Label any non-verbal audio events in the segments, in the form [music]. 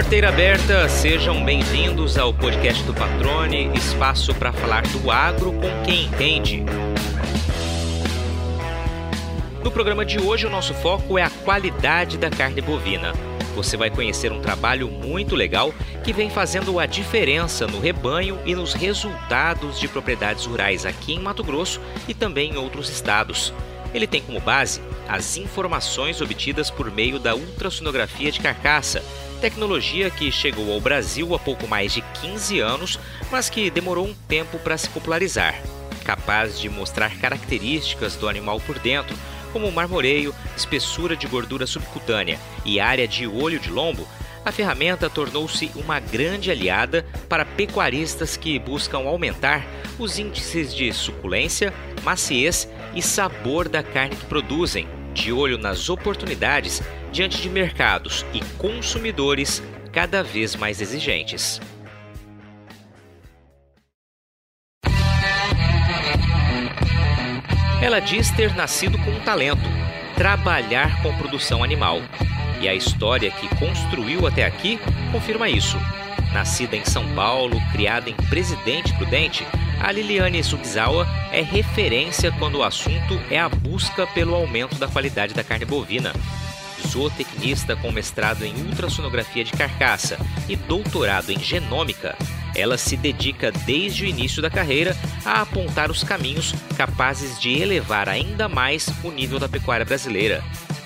Porteira aberta, sejam bem-vindos ao podcast do Patrone, espaço para falar do agro com quem entende. No programa de hoje, o nosso foco é a qualidade da carne bovina. Você vai conhecer um trabalho muito legal que vem fazendo a diferença no rebanho e nos resultados de propriedades rurais aqui em Mato Grosso e também em outros estados. Ele tem como base as informações obtidas por meio da ultrassonografia de carcaça, tecnologia que chegou ao Brasil há pouco mais de 15 anos, mas que demorou um tempo para se popularizar. Capaz de mostrar características do animal por dentro, como marmoreio, espessura de gordura subcutânea e área de olho de lombo, a ferramenta tornou-se uma grande aliada para pecuaristas que buscam aumentar os índices de suculência, maciez e sabor da carne que produzem, de olho nas oportunidades diante de mercados e consumidores cada vez mais exigentes. Ela diz ter nascido com um talento: trabalhar com produção animal. E a história que construiu até aqui confirma isso. Nascida em São Paulo, criada em Presidente Prudente, a Liliane Subzawa é referência quando o assunto é a busca pelo aumento da qualidade da carne bovina. Zootecnista com mestrado em ultrassonografia de carcaça e doutorado em genômica, ela se dedica desde o início da carreira a apontar os caminhos capazes de elevar ainda mais o nível da pecuária brasileira.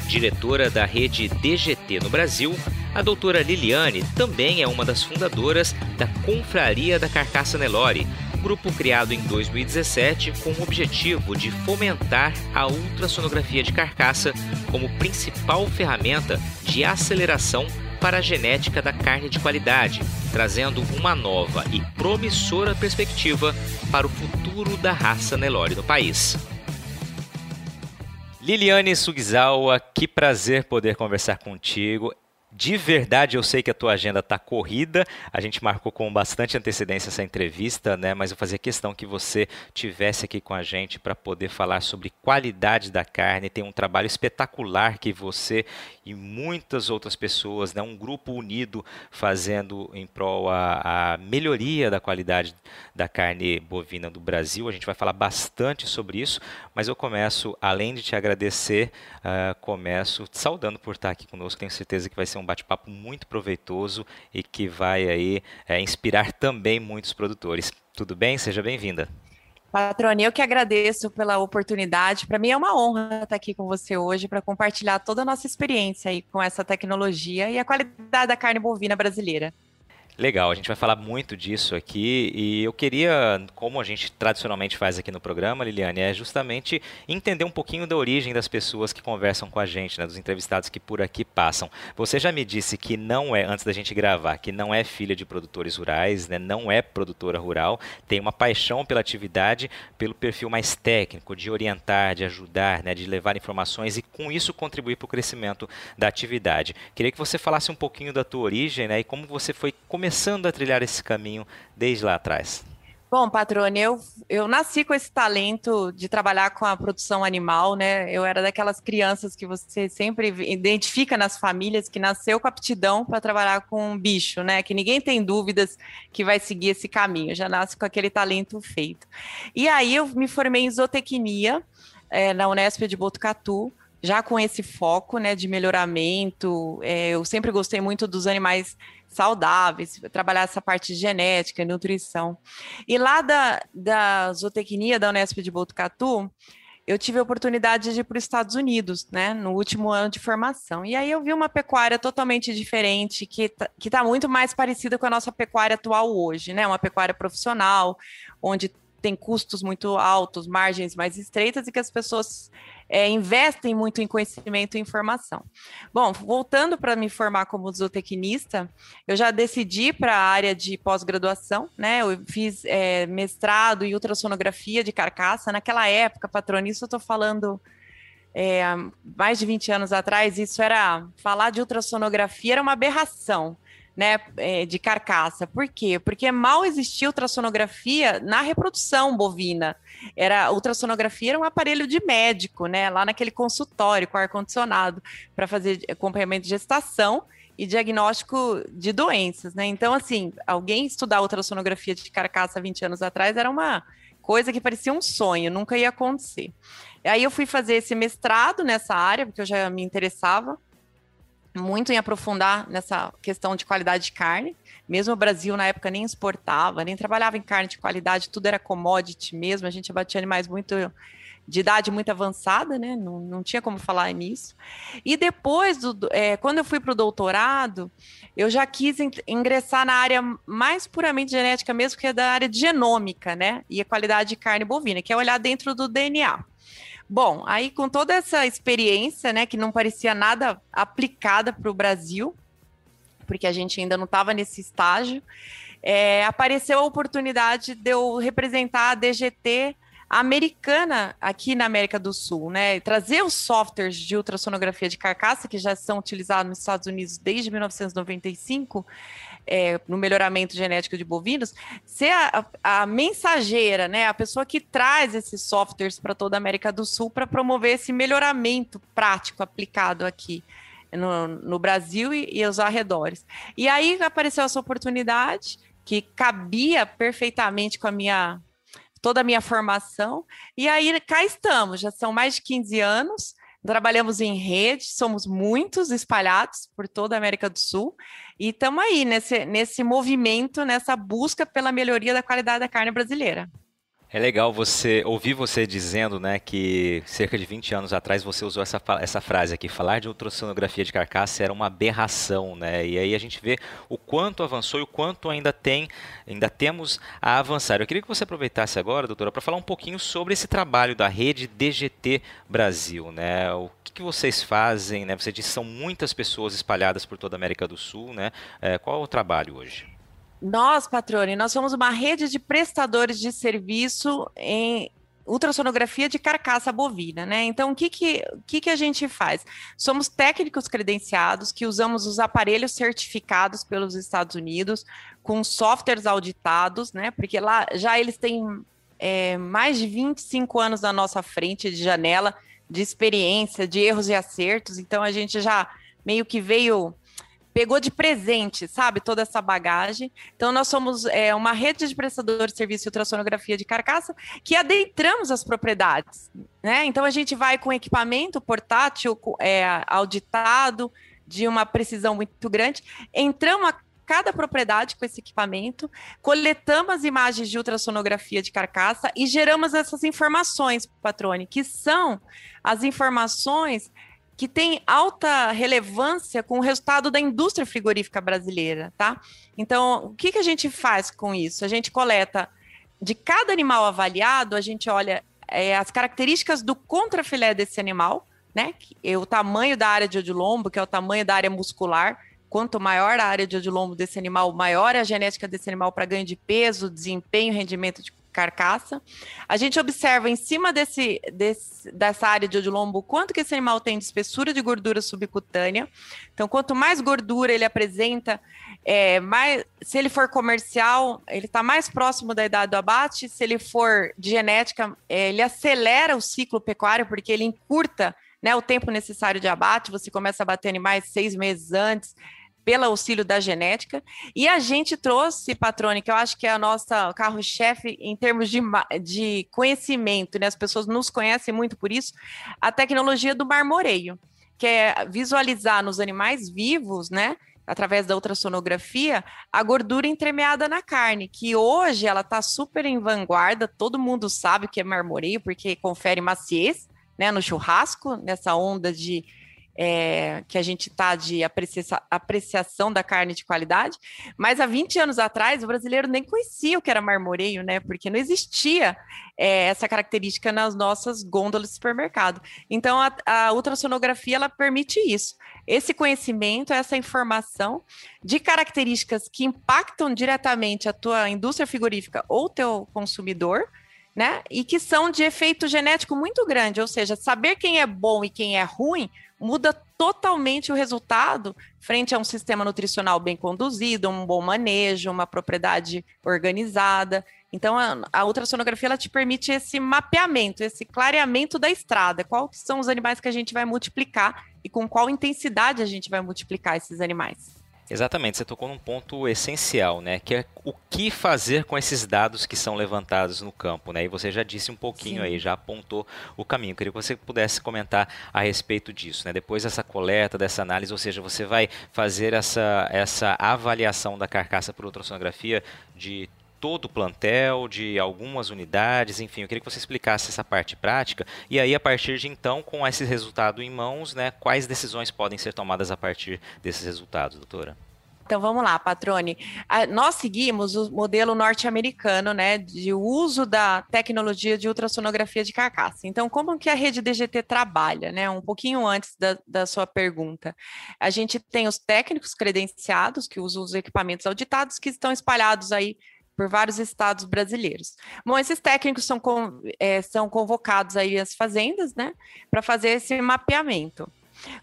Diretora da rede DGT no Brasil, a doutora Liliane também é uma das fundadoras da Confraria da Carcaça Nelore, grupo criado em 2017 com o objetivo de fomentar a ultrassonografia de carcaça como principal ferramenta de aceleração para a genética da carne de qualidade, trazendo uma nova e promissora perspectiva para o futuro da raça Nelore no país. Liliane Sugizawa, que prazer poder conversar contigo. De verdade, eu sei que a tua agenda está corrida. A gente marcou com bastante antecedência essa entrevista, né? Mas eu fazia questão que você tivesse aqui com a gente para poder falar sobre qualidade da carne. Tem um trabalho espetacular que você e muitas outras pessoas, né? Um grupo unido fazendo em prol a, a melhoria da qualidade da carne bovina do Brasil. A gente vai falar bastante sobre isso. Mas eu começo, além de te agradecer, uh, começo te saudando por estar aqui conosco. Tenho certeza que vai ser um um bate-papo muito proveitoso e que vai aí é, inspirar também muitos produtores. Tudo bem? Seja bem-vinda. Patrone, eu que agradeço pela oportunidade. Para mim é uma honra estar aqui com você hoje para compartilhar toda a nossa experiência aí com essa tecnologia e a qualidade da carne bovina brasileira. Legal, a gente vai falar muito disso aqui e eu queria, como a gente tradicionalmente faz aqui no programa, Liliane, é justamente entender um pouquinho da origem das pessoas que conversam com a gente, né, dos entrevistados que por aqui passam. Você já me disse que não é, antes da gente gravar, que não é filha de produtores rurais, né, não é produtora rural, tem uma paixão pela atividade, pelo perfil mais técnico, de orientar, de ajudar, né, de levar informações e com isso contribuir para o crescimento da atividade. Queria que você falasse um pouquinho da tua origem né, e como você foi começando começando a trilhar esse caminho desde lá atrás? Bom, patrone, eu, eu nasci com esse talento de trabalhar com a produção animal, né? Eu era daquelas crianças que você sempre identifica nas famílias que nasceu com aptidão para trabalhar com um bicho, né? Que ninguém tem dúvidas que vai seguir esse caminho, já nasce com aquele talento feito. E aí eu me formei em zootecnia é, na Unesp de Botucatu, já com esse foco né, de melhoramento. É, eu sempre gostei muito dos animais saudáveis, trabalhar essa parte genética nutrição. E lá da, da zootecnia da Unesp de Botucatu, eu tive a oportunidade de ir para os Estados Unidos, né, no último ano de formação. E aí eu vi uma pecuária totalmente diferente, que está que tá muito mais parecida com a nossa pecuária atual hoje, né, uma pecuária profissional, onde tem custos muito altos, margens mais estreitas e que as pessoas é, investem muito em conhecimento e informação. Bom, voltando para me formar como zootecnista, eu já decidi para a área de pós-graduação, né? Eu fiz é, mestrado em ultrassonografia de carcaça. Naquela época, patrona, isso eu estou falando é, mais de 20 anos atrás, isso era falar de ultrassonografia era uma aberração né, é, de carcaça. Por quê? Porque mal existia ultrassonografia na reprodução bovina. Era ultrassonografia era um aparelho de médico, né, lá naquele consultório com ar condicionado para fazer acompanhamento de gestação e diagnóstico de doenças, né? Então, assim, alguém estudar ultrassonografia de carcaça 20 anos atrás era uma coisa que parecia um sonho, nunca ia acontecer. Aí eu fui fazer esse mestrado nessa área, porque eu já me interessava muito em aprofundar nessa questão de qualidade de carne. Mesmo o Brasil, na época, nem exportava, nem trabalhava em carne de qualidade, tudo era commodity mesmo, a gente abatia animais muito de idade muito avançada, né? Não, não tinha como falar nisso. E depois, do, é, quando eu fui para o doutorado, eu já quis ingressar na área mais puramente genética mesmo, que é da área de genômica, né? E a qualidade de carne bovina, que é olhar dentro do DNA. Bom, aí com toda essa experiência, né, que não parecia nada aplicada para o Brasil, porque a gente ainda não estava nesse estágio, é, apareceu a oportunidade de eu representar a DGT americana aqui na América do Sul, né? Trazer os softwares de ultrassonografia de carcaça que já são utilizados nos Estados Unidos desde 1995 é, no melhoramento genético de bovinos, ser a, a, mensageira, né, a pessoa que traz esses softwares para toda a América do Sul para promover esse melhoramento prático aplicado aqui no, no Brasil e, e aos arredores. E aí apareceu essa oportunidade que cabia perfeitamente com a minha toda a minha formação. E aí cá estamos, já são mais de 15 anos Trabalhamos em rede, somos muitos espalhados por toda a América do Sul e estamos aí nesse, nesse movimento, nessa busca pela melhoria da qualidade da carne brasileira. É legal você ouvir você dizendo, né, que cerca de 20 anos atrás você usou essa, essa frase aqui, falar de ultrassonografia de carcaça era uma aberração, né? E aí a gente vê o quanto avançou e o quanto ainda tem, ainda temos a avançar. Eu queria que você aproveitasse agora, doutora, para falar um pouquinho sobre esse trabalho da rede DGT Brasil, né? O que, que vocês fazem, né? Você disse que são muitas pessoas espalhadas por toda a América do Sul, né? É, qual é o trabalho hoje? Nós, Patrone, nós somos uma rede de prestadores de serviço em ultrassonografia de carcaça bovina, né? Então, o que que, o que que a gente faz? Somos técnicos credenciados que usamos os aparelhos certificados pelos Estados Unidos, com softwares auditados, né? Porque lá já eles têm é, mais de 25 anos na nossa frente de janela de experiência, de erros e acertos, então a gente já meio que veio pegou de presente, sabe, toda essa bagagem. Então, nós somos é, uma rede de prestadores de serviço de ultrassonografia de carcaça que adentramos as propriedades, né? Então, a gente vai com equipamento portátil, é, auditado, de uma precisão muito grande, entramos a cada propriedade com esse equipamento, coletamos as imagens de ultrassonografia de carcaça e geramos essas informações, patrone, que são as informações que tem alta relevância com o resultado da indústria frigorífica brasileira, tá? Então, o que, que a gente faz com isso? A gente coleta de cada animal avaliado, a gente olha é, as características do contrafilé desse animal, né? É o tamanho da área de odilombo, que é o tamanho da área muscular. Quanto maior a área de odilombo desse animal, maior a genética desse animal para ganho de peso, desempenho, rendimento de carcaça. A gente observa em cima desse, desse, dessa área de odilombo quanto que esse animal tem de espessura de gordura subcutânea. Então, quanto mais gordura ele apresenta, é, mais, se ele for comercial, ele está mais próximo da idade do abate. Se ele for de genética, é, ele acelera o ciclo pecuário, porque ele encurta né, o tempo necessário de abate. Você começa a bater animais seis meses antes pelo auxílio da genética. E a gente trouxe, Patrone, que eu acho que é a nossa carro-chefe em termos de, de conhecimento, né? As pessoas nos conhecem muito por isso, a tecnologia do marmoreio, que é visualizar nos animais vivos, né? Através da ultrassonografia, a gordura entremeada na carne, que hoje ela está super em vanguarda, todo mundo sabe que é marmoreio, porque confere maciez né, no churrasco, nessa onda de é, que a gente está de aprecia apreciação da carne de qualidade, mas há 20 anos atrás o brasileiro nem conhecia o que era marmoreio, né? Porque não existia é, essa característica nas nossas gôndolas de supermercado. Então a, a ultrassonografia ela permite isso. Esse conhecimento, essa informação de características que impactam diretamente a tua indústria frigorífica ou teu consumidor, né? E que são de efeito genético muito grande, ou seja, saber quem é bom e quem é ruim muda totalmente o resultado frente a um sistema nutricional bem conduzido, um bom manejo, uma propriedade organizada. Então, a, a ultrassonografia ela te permite esse mapeamento, esse clareamento da estrada. Quais são os animais que a gente vai multiplicar e com qual intensidade a gente vai multiplicar esses animais. Exatamente, você tocou num ponto essencial, né? Que é o que fazer com esses dados que são levantados no campo, né? E você já disse um pouquinho Sim. aí, já apontou o caminho. Eu queria que você pudesse comentar a respeito disso, né? Depois dessa coleta, dessa análise, ou seja, você vai fazer essa, essa avaliação da carcaça por ultrassonografia de todo o plantel, de algumas unidades, enfim, eu queria que você explicasse essa parte prática e aí a partir de então, com esse resultado em mãos, né, quais decisões podem ser tomadas a partir desses resultados, doutora? Então vamos lá, Patrone. Nós seguimos o modelo norte-americano, né, de uso da tecnologia de ultrassonografia de carcaça. Então, como que a rede DGT trabalha, né? Um pouquinho antes da, da sua pergunta. A gente tem os técnicos credenciados que usam os equipamentos auditados que estão espalhados aí por vários estados brasileiros. Bom, esses técnicos são, com, é, são convocados aí às fazendas, né, para fazer esse mapeamento.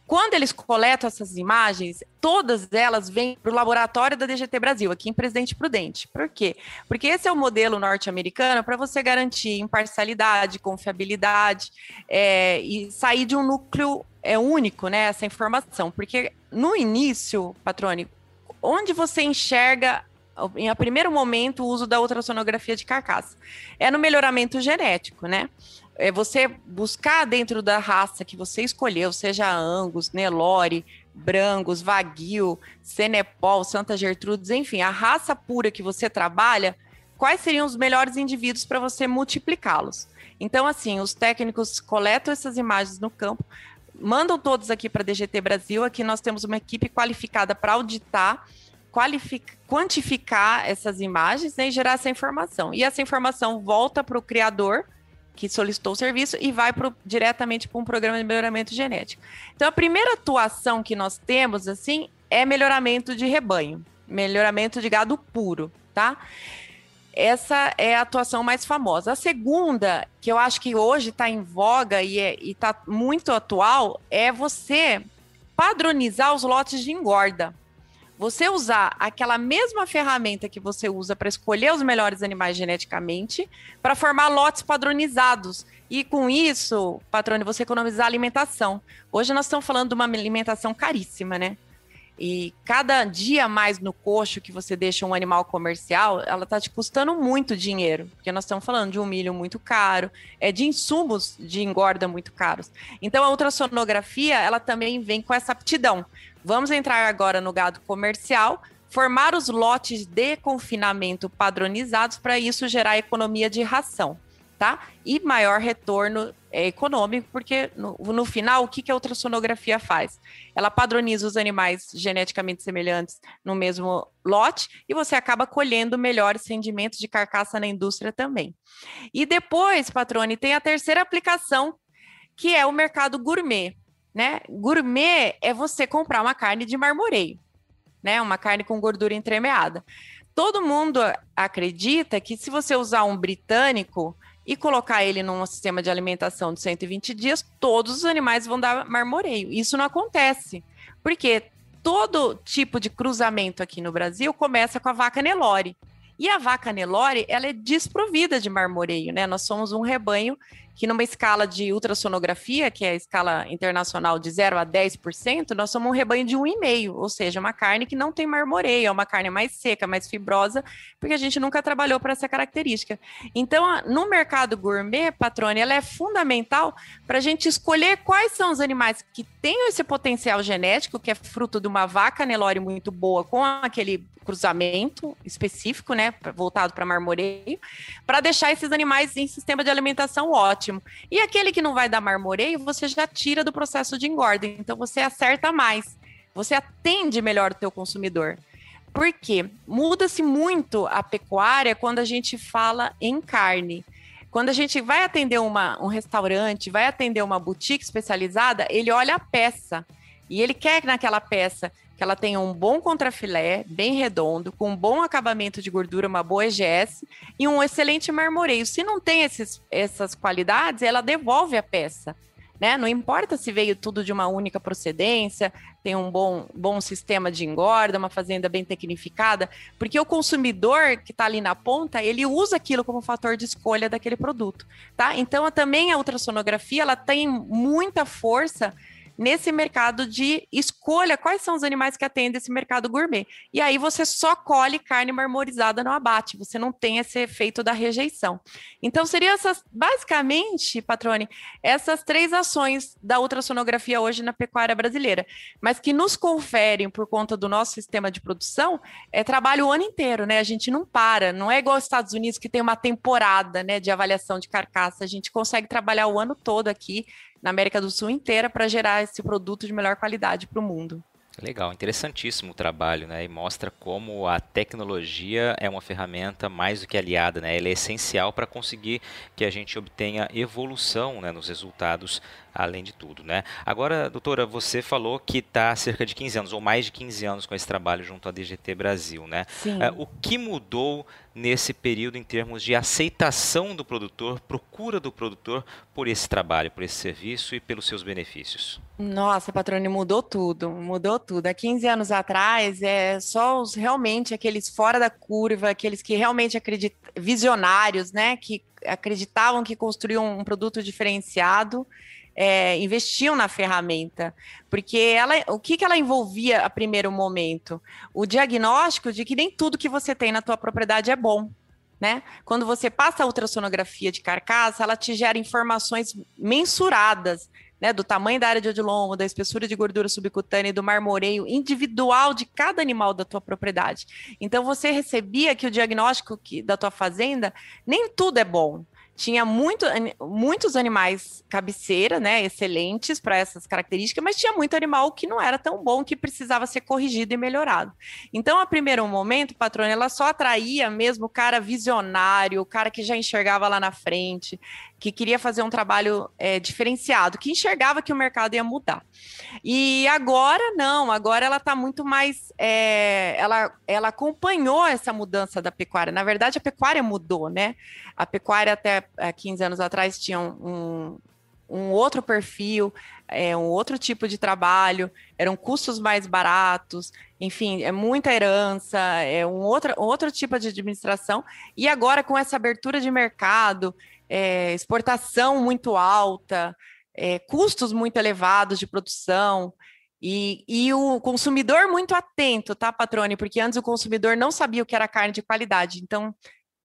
Quando eles coletam essas imagens, todas elas vêm para o laboratório da DGT Brasil, aqui em Presidente Prudente. Por quê? Porque esse é o modelo norte-americano para você garantir imparcialidade, confiabilidade é, e sair de um núcleo é, único, né, essa informação. Porque no início, Patrone, onde você enxerga em primeiro momento, o uso da ultrassonografia de carcaça. É no melhoramento genético, né? É você buscar dentro da raça que você escolheu, seja Angus, Nelore, Brangus, Wagyu, Senepol, Santa Gertrudes, enfim, a raça pura que você trabalha, quais seriam os melhores indivíduos para você multiplicá-los? Então, assim, os técnicos coletam essas imagens no campo, mandam todos aqui para a DGT Brasil. Aqui nós temos uma equipe qualificada para auditar quantificar essas imagens né, e gerar essa informação. E essa informação volta para o criador que solicitou o serviço e vai pro, diretamente para um programa de melhoramento genético. Então, a primeira atuação que nós temos, assim, é melhoramento de rebanho, melhoramento de gado puro, tá? Essa é a atuação mais famosa. A segunda, que eu acho que hoje está em voga e é, está muito atual, é você padronizar os lotes de engorda você usar aquela mesma ferramenta que você usa para escolher os melhores animais geneticamente, para formar lotes padronizados. E com isso, patrone, você economizar alimentação. Hoje nós estamos falando de uma alimentação caríssima, né? E cada dia mais no coxo que você deixa um animal comercial, ela está te custando muito dinheiro, porque nós estamos falando de um milho muito caro, é de insumos de engorda muito caros. Então a ultrassonografia, ela também vem com essa aptidão. Vamos entrar agora no gado comercial, formar os lotes de confinamento padronizados para isso gerar economia de ração, tá? E maior retorno é, econômico, porque no, no, final, o que, que a ultrassonografia faz? Ela padroniza os animais geneticamente semelhantes no mesmo lote e você acaba colhendo melhores rendimentos de carcaça na indústria também. E depois, Patrone, tem a terceira aplicação, que é o mercado gourmet né? Gourmet é você comprar uma carne de marmoreio, né? Uma carne com gordura entremeada. Todo mundo acredita que se você usar um britânico e colocar ele num sistema de alimentação de 120 dias, todos os animais vão dar marmoreio. Isso não acontece, porque todo tipo de cruzamento aqui no Brasil começa com a vaca Nelore. E a vaca Nelore, ela é desprovida de marmoreio, né? Nós somos um rebanho que numa escala de ultrassonografia, que é a escala internacional de 0 a 10%, nós somos um rebanho de 1,5%, ou seja, uma carne que não tem marmoreio, é uma carne mais seca, mais fibrosa, porque a gente nunca trabalhou para essa característica. Então, no mercado gourmet, Patrone, ela é fundamental para a gente escolher quais são os animais que têm esse potencial genético, que é fruto de uma vaca Nelore muito boa com aquele cruzamento específico, né, voltado para marmoreio, para deixar esses animais em sistema de alimentação ótimo. E aquele que não vai dar marmoreio, você já tira do processo de engorda, então você acerta mais, você atende melhor o teu consumidor. Por quê? Muda-se muito a pecuária quando a gente fala em carne. Quando a gente vai atender uma, um restaurante, vai atender uma boutique especializada, ele olha a peça. E ele quer naquela peça que ela tenha um bom contrafilé, bem redondo, com um bom acabamento de gordura, uma boa EGS e um excelente marmoreio. Se não tem esses, essas qualidades, ela devolve a peça. Né? Não importa se veio tudo de uma única procedência, tem um bom, bom sistema de engorda, uma fazenda bem tecnificada, porque o consumidor que está ali na ponta, ele usa aquilo como fator de escolha daquele produto, tá? Então, também a ultrassonografia, ela tem muita força nesse mercado de escolha quais são os animais que atendem esse mercado gourmet. E aí você só colhe carne marmorizada no abate, você não tem esse efeito da rejeição. Então, seriam essas, basicamente, Patrone, essas três ações da ultrassonografia hoje na pecuária brasileira, mas que nos conferem, por conta do nosso sistema de produção, é trabalho o ano inteiro, né? A gente não para, não é igual aos Estados Unidos que tem uma temporada né, de avaliação de carcaça, a gente consegue trabalhar o ano todo aqui na América do Sul inteira para gerar esse produto de melhor qualidade para o mundo. Legal, interessantíssimo o trabalho, né? E mostra como a tecnologia é uma ferramenta mais do que aliada, né? Ela é essencial para conseguir que a gente obtenha evolução né, nos resultados além de tudo, né? Agora, doutora, você falou que está há cerca de 15 anos, ou mais de 15 anos com esse trabalho junto à DGT Brasil, né? Sim. É, o que mudou nesse período em termos de aceitação do produtor, procura do produtor por esse trabalho, por esse serviço e pelos seus benefícios? Nossa, patrone, mudou tudo, mudou tudo. Há 15 anos atrás, é só os realmente aqueles fora da curva, aqueles que realmente acreditam, visionários, né, que acreditavam que construíam um produto diferenciado é, investiam na ferramenta, porque ela, o que, que ela envolvia a primeiro momento? O diagnóstico de que nem tudo que você tem na tua propriedade é bom. Né? Quando você passa a ultrassonografia de carcaça, ela te gera informações mensuradas, né, do tamanho da área de odilombo, da espessura de gordura subcutânea e do marmoreio individual de cada animal da tua propriedade. Então você recebia que o diagnóstico que, da tua fazenda nem tudo é bom, tinha muito, muitos animais cabeceira, né, excelentes para essas características, mas tinha muito animal que não era tão bom, que precisava ser corrigido e melhorado. Então, a primeiro momento, patrona, ela só atraía mesmo o cara visionário, o cara que já enxergava lá na frente, que queria fazer um trabalho é, diferenciado, que enxergava que o mercado ia mudar. E agora não, agora ela está muito mais. É, ela, ela acompanhou essa mudança da pecuária. Na verdade, a pecuária mudou, né? A pecuária até 15 anos atrás tinha um, um outro perfil, é, um outro tipo de trabalho, eram custos mais baratos, enfim, é muita herança, é um outro, outro tipo de administração. E agora, com essa abertura de mercado, é, exportação muito alta, é, custos muito elevados de produção. E, e, o consumidor muito atento, tá, Patrone? Porque antes o consumidor não sabia o que era carne de qualidade. Então,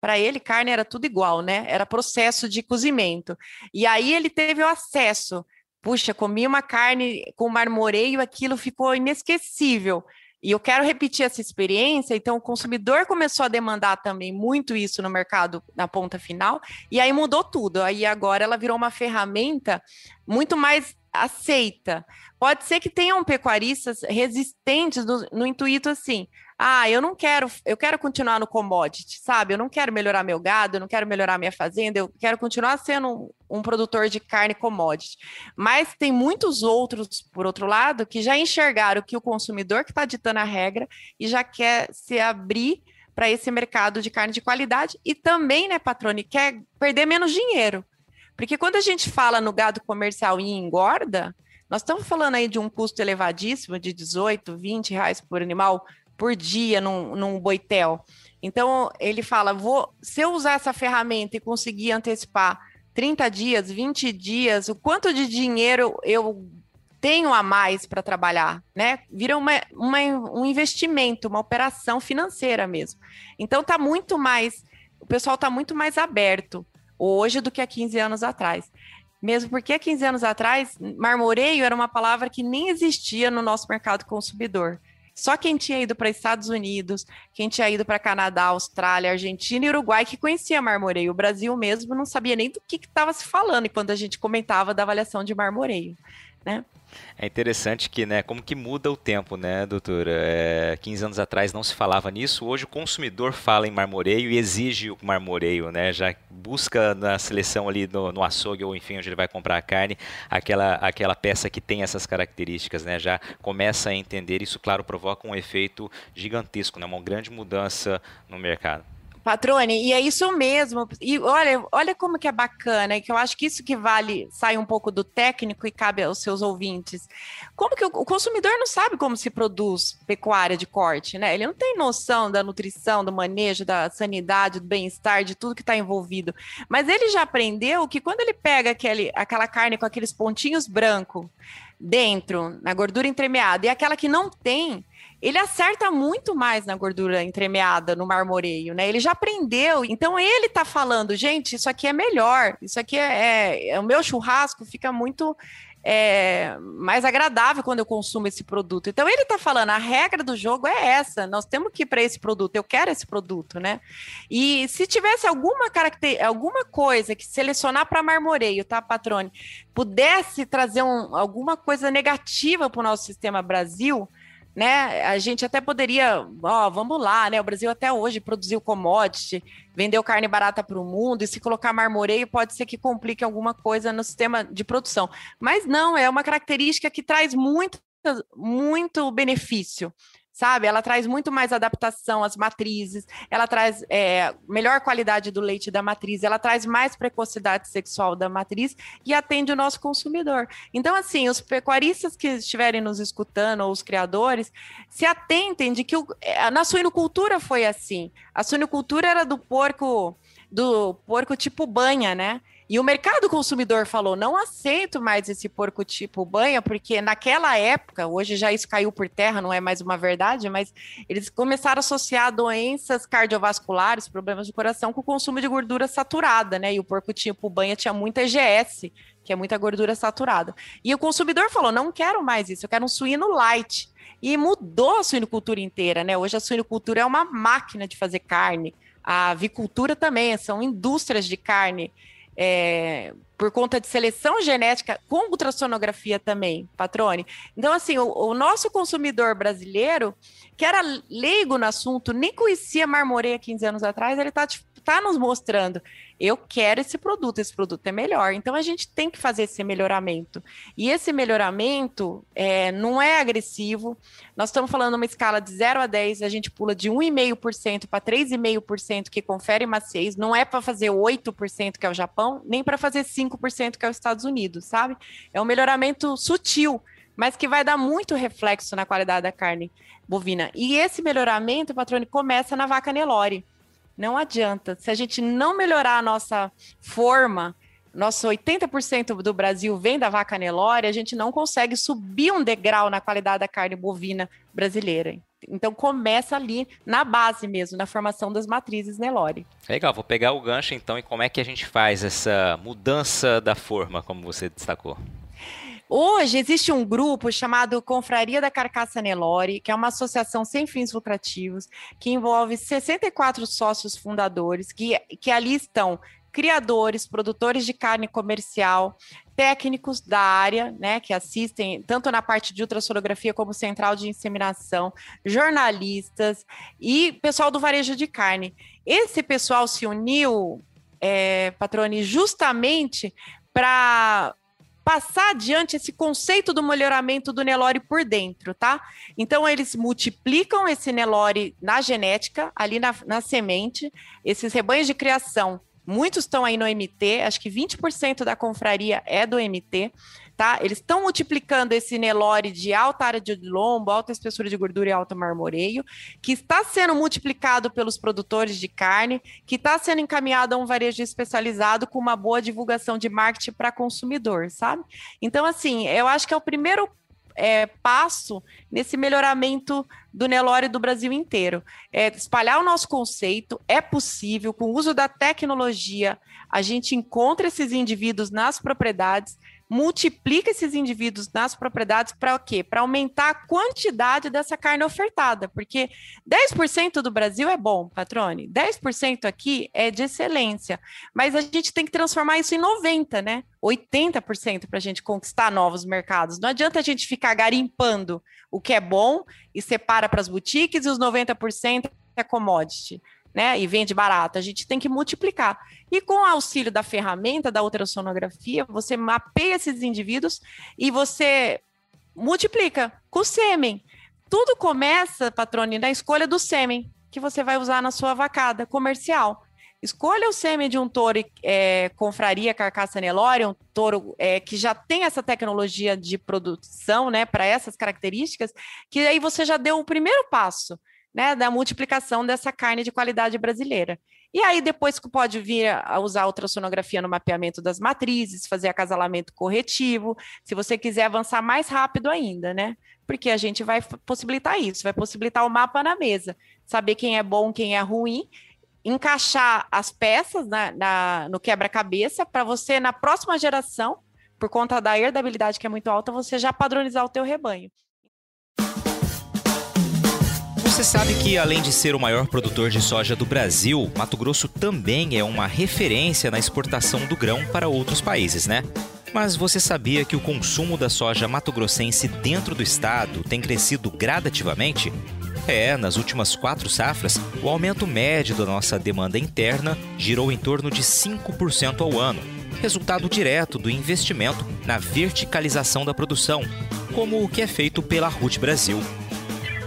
para ele, carne era tudo igual, né? Era processo de cozimento. E aí ele teve o acesso. Puxa, comi uma carne com marmoreio, aquilo ficou inesquecível. E eu quero repetir essa experiência, então o consumidor começou a demandar também muito isso no mercado na ponta final, e aí mudou tudo. Aí agora ela virou uma ferramenta muito mais aceita. Pode ser que tenham pecuaristas resistentes no, no intuito assim: ah, eu não quero, eu quero continuar no commodity, sabe? Eu não quero melhorar meu gado, eu não quero melhorar minha fazenda, eu quero continuar sendo um, um produtor de carne commodity. Mas tem muitos outros, por outro lado, que já enxergaram que o consumidor que está ditando a regra e já quer se abrir para esse mercado de carne de qualidade e também, né, patrone, quer perder menos dinheiro. Porque quando a gente fala no gado comercial e engorda, nós estamos falando aí de um custo elevadíssimo de 18, 20 reais por animal por dia num, num boitel. Então, ele fala: vou, se eu usar essa ferramenta e conseguir antecipar 30 dias, 20 dias, o quanto de dinheiro eu tenho a mais para trabalhar, né? Vira uma, uma, um investimento, uma operação financeira mesmo. Então, está muito mais, o pessoal está muito mais aberto hoje do que há 15 anos atrás. Mesmo porque há 15 anos atrás, marmoreio era uma palavra que nem existia no nosso mercado consumidor. Só quem tinha ido para Estados Unidos, quem tinha ido para Canadá, Austrália, Argentina e Uruguai que conhecia marmoreio. O Brasil mesmo não sabia nem do que estava se falando quando a gente comentava da avaliação de marmoreio. Né? É interessante que, né, como que muda o tempo, né, doutora? É, 15 anos atrás não se falava nisso, hoje o consumidor fala em marmoreio e exige o marmoreio, né? Já busca na seleção ali no, no açougue ou enfim, onde ele vai comprar a carne, aquela, aquela peça que tem essas características, né? Já começa a entender, isso claro provoca um efeito gigantesco, né? Uma grande mudança no mercado. Patrone, e é isso mesmo. E olha, olha como que é bacana, que eu acho que isso que vale, sai um pouco do técnico e cabe aos seus ouvintes. Como que o, o consumidor não sabe como se produz pecuária de corte, né? Ele não tem noção da nutrição, do manejo, da sanidade, do bem-estar, de tudo que está envolvido. Mas ele já aprendeu que quando ele pega aquele, aquela carne com aqueles pontinhos brancos, dentro, na gordura entremeada, e aquela que não tem, ele acerta muito mais na gordura entremeada, no marmoreio, né? Ele já aprendeu, então ele tá falando, gente, isso aqui é melhor, isso aqui é, é, é o meu churrasco fica muito é, mais agradável quando eu consumo esse produto. Então ele está falando, a regra do jogo é essa, nós temos que ir para esse produto, eu quero esse produto, né? E se tivesse alguma caracter, alguma coisa que selecionar para marmoreio, tá, Patrone, pudesse trazer um, alguma coisa negativa para o nosso sistema Brasil, né? A gente até poderia, ó, vamos lá, né? O Brasil até hoje produziu commodity, vendeu carne barata para o mundo, e se colocar marmoreio pode ser que complique alguma coisa no sistema de produção. Mas não, é uma característica que traz muito, muito benefício sabe? Ela traz muito mais adaptação às matrizes, ela traz é, melhor qualidade do leite da matriz, ela traz mais precocidade sexual da matriz e atende o nosso consumidor. Então, assim, os pecuaristas que estiverem nos escutando, ou os criadores, se atentem de que o, é, na suinocultura foi assim. A suinocultura era do porco, do porco tipo banha, né? E o mercado consumidor falou: não aceito mais esse porco tipo banha, porque naquela época, hoje já isso caiu por terra, não é mais uma verdade, mas eles começaram a associar doenças cardiovasculares, problemas de coração, com o consumo de gordura saturada, né? E o porco tipo banha tinha muita EGS, que é muita gordura saturada. E o consumidor falou: não quero mais isso, eu quero um suíno light. E mudou a suinocultura inteira, né? Hoje a suinocultura é uma máquina de fazer carne. A avicultura também, são indústrias de carne é, por conta de seleção genética com ultrassonografia também, Patrone. Então, assim, o, o, nosso consumidor brasileiro, que era leigo no assunto, nem conhecia marmoreia 15 anos atrás, ele está tá nos mostrando eu quero esse produto, esse produto é melhor. Então a gente tem que fazer esse melhoramento. E esse melhoramento é, não é agressivo. Nós estamos falando uma escala de 0 a 10, a gente pula de 1,5% para 3,5% que confere maciez. Não é para fazer 8% que é o Japão, nem para fazer 5% que é os Estados Unidos, sabe? É um melhoramento sutil, mas que vai dar muito reflexo na qualidade da carne bovina. E esse melhoramento, patrone, começa na vaca Nelore. Não adianta. Se a gente não melhorar a nossa forma, nosso 80% do Brasil vem da vaca Nelore, a gente não consegue subir um degrau na qualidade da carne bovina brasileira. Então começa ali na base mesmo, na formação das matrizes Nelore. Legal, vou pegar o gancho então e como é que a gente faz essa mudança da forma, como você destacou. Hoje existe um grupo chamado Confraria da Carcaça Nelore, que é uma associação sem fins lucrativos, que envolve 64 sócios fundadores, que, que ali estão criadores, produtores de carne comercial, técnicos da área, né, que assistem tanto na parte de ultrassonografia como central de inseminação, jornalistas e pessoal do varejo de carne. Esse pessoal se uniu, é, Patrone, justamente para passar adiante esse conceito do melhoramento do Nelore por dentro, tá? Então, eles multiplicam esse Nelore na genética, ali na, na semente, esses rebanhos de criação. Muitos estão aí no MT, acho que 20% da confraria é do MT tá? Eles estão multiplicando esse Nelore de alta área de lombo, alta espessura de gordura e alto marmoreio, que está sendo multiplicado pelos produtores de carne, que está sendo encaminhado a um varejo especializado com uma boa divulgação de marketing para consumidor, sabe? Então, assim, eu acho que é o primeiro é, passo nesse melhoramento do Nelore do Brasil inteiro. É espalhar o nosso conceito, é possível, com o uso da tecnologia, a gente encontra esses indivíduos nas propriedades, multiplica esses indivíduos nas propriedades para quê? Para aumentar a quantidade dessa carne ofertada, porque 10% do Brasil é bom, patrone, 10% aqui é de excelência, mas a gente tem que transformar isso em 90%, né? 80% para a gente conquistar novos mercados. Não adianta a gente ficar garimpando o que é bom e separa para as boutiques e os 90% é commodity né, e vende barato, a gente tem que multiplicar. E com o auxílio da ferramenta da ultrassonografia, você mapeia esses indivíduos e você multiplica com o sêmen. Tudo começa, patrone, na escolha do sêmen que você vai usar na sua vacada comercial. Escolha o sêmen de um touro é, confraria carcaça Nelore, um touro é, que já tem essa tecnologia de produção, né, para essas características, que aí você já deu o primeiro passo né, da multiplicação dessa carne de qualidade brasileira. E aí depois que pode vir a usar a ultrassonografia no mapeamento das matrizes, fazer acasalamento corretivo, se você quiser avançar mais rápido ainda, né? Porque a gente vai possibilitar isso, vai possibilitar o mapa na mesa, saber quem é bom, quem é ruim, encaixar as peças na, na no quebra-cabeça para você, na próxima geração, por conta da herdabilidade que é muito alta, você já padronizar o teu rebanho. Você sabe que, além de ser o maior produtor de soja do Brasil, Mato Grosso também é uma referência na exportação do grão para outros países, né? Mas você sabia que o consumo da soja mato-grossense dentro do estado tem crescido gradativamente? É, nas últimas quatro safras, o aumento médio da nossa demanda interna girou em torno de 5% ao ano, resultado direto do investimento na verticalização da produção, como o que é feito pela RUT Brasil.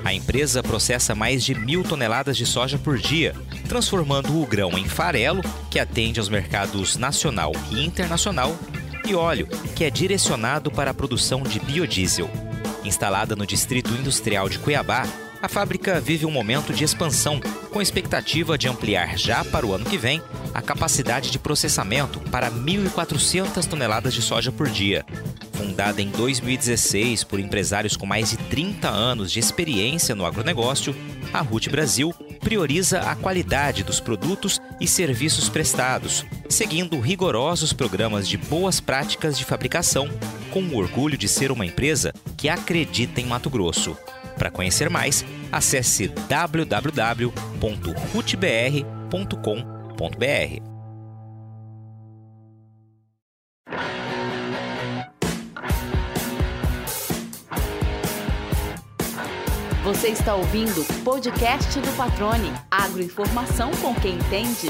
A empresa processa mais de mil toneladas de soja por dia, transformando o grão em farelo, que atende aos mercados nacional e internacional, e óleo, que é direcionado para a produção de biodiesel. Instalada no Distrito Industrial de Cuiabá, a fábrica vive um momento de expansão, com expectativa de ampliar já para o ano que vem a capacidade de processamento para 1.400 toneladas de soja por dia. Fundada em 2016 por empresários com mais de 30 anos de experiência no agronegócio, a RUT Brasil prioriza a qualidade dos produtos e serviços prestados, seguindo rigorosos programas de boas práticas de fabricação, com o orgulho de ser uma empresa que acredita em Mato Grosso. Para conhecer mais, acesse www.rutbr.com.br. Você está ouvindo o podcast do Patrone. Agroinformação com quem entende.